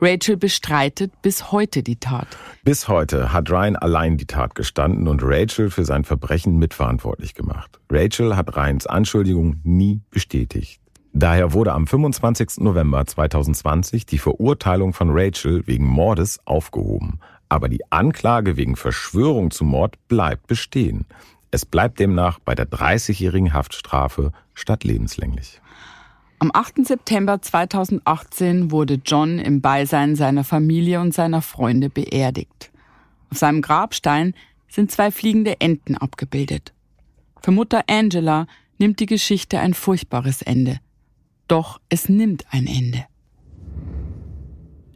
Rachel bestreitet bis heute die Tat. Bis heute hat Ryan allein die Tat gestanden und Rachel für sein Verbrechen mitverantwortlich gemacht. Rachel hat Ryans Anschuldigung nie bestätigt. Daher wurde am 25. November 2020 die Verurteilung von Rachel wegen Mordes aufgehoben. Aber die Anklage wegen Verschwörung zum Mord bleibt bestehen. Es bleibt demnach bei der 30-jährigen Haftstrafe statt lebenslänglich. Am 8. September 2018 wurde John im Beisein seiner Familie und seiner Freunde beerdigt. Auf seinem Grabstein sind zwei fliegende Enten abgebildet. Für Mutter Angela nimmt die Geschichte ein furchtbares Ende. Doch es nimmt ein Ende.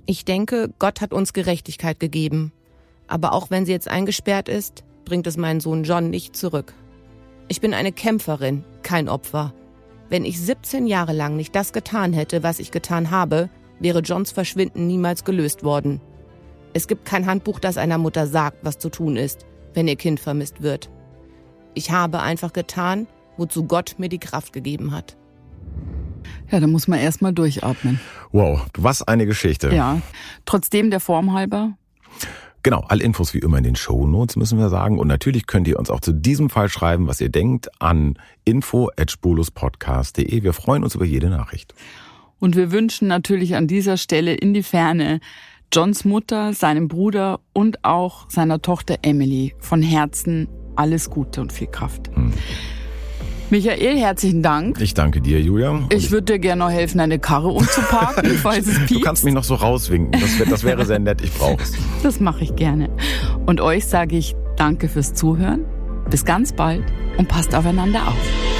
Ich denke, Gott hat uns Gerechtigkeit gegeben. Aber auch wenn sie jetzt eingesperrt ist, bringt es meinen Sohn John nicht zurück. Ich bin eine Kämpferin, kein Opfer. Wenn ich 17 Jahre lang nicht das getan hätte, was ich getan habe, wäre Johns Verschwinden niemals gelöst worden. Es gibt kein Handbuch, das einer Mutter sagt, was zu tun ist, wenn ihr Kind vermisst wird. Ich habe einfach getan, wozu Gott mir die Kraft gegeben hat. Ja, da muss man erstmal durchatmen. Wow, was eine Geschichte. Ja, trotzdem der Form halber, Genau, alle Infos wie immer in den Show Notes müssen wir sagen. Und natürlich könnt ihr uns auch zu diesem Fall schreiben, was ihr denkt, an info.spuluspodcast.de. Wir freuen uns über jede Nachricht. Und wir wünschen natürlich an dieser Stelle in die Ferne Johns Mutter, seinem Bruder und auch seiner Tochter Emily von Herzen alles Gute und viel Kraft. Hm. Michael, herzlichen Dank. Ich danke dir, Julia. Und ich würde dir gerne noch helfen, eine Karre umzuparken, (laughs) falls es piepst. Du kannst mich noch so rauswinken. Das, wär, das wäre sehr nett. Ich brauche es. Das mache ich gerne. Und euch sage ich danke fürs Zuhören. Bis ganz bald und passt aufeinander auf.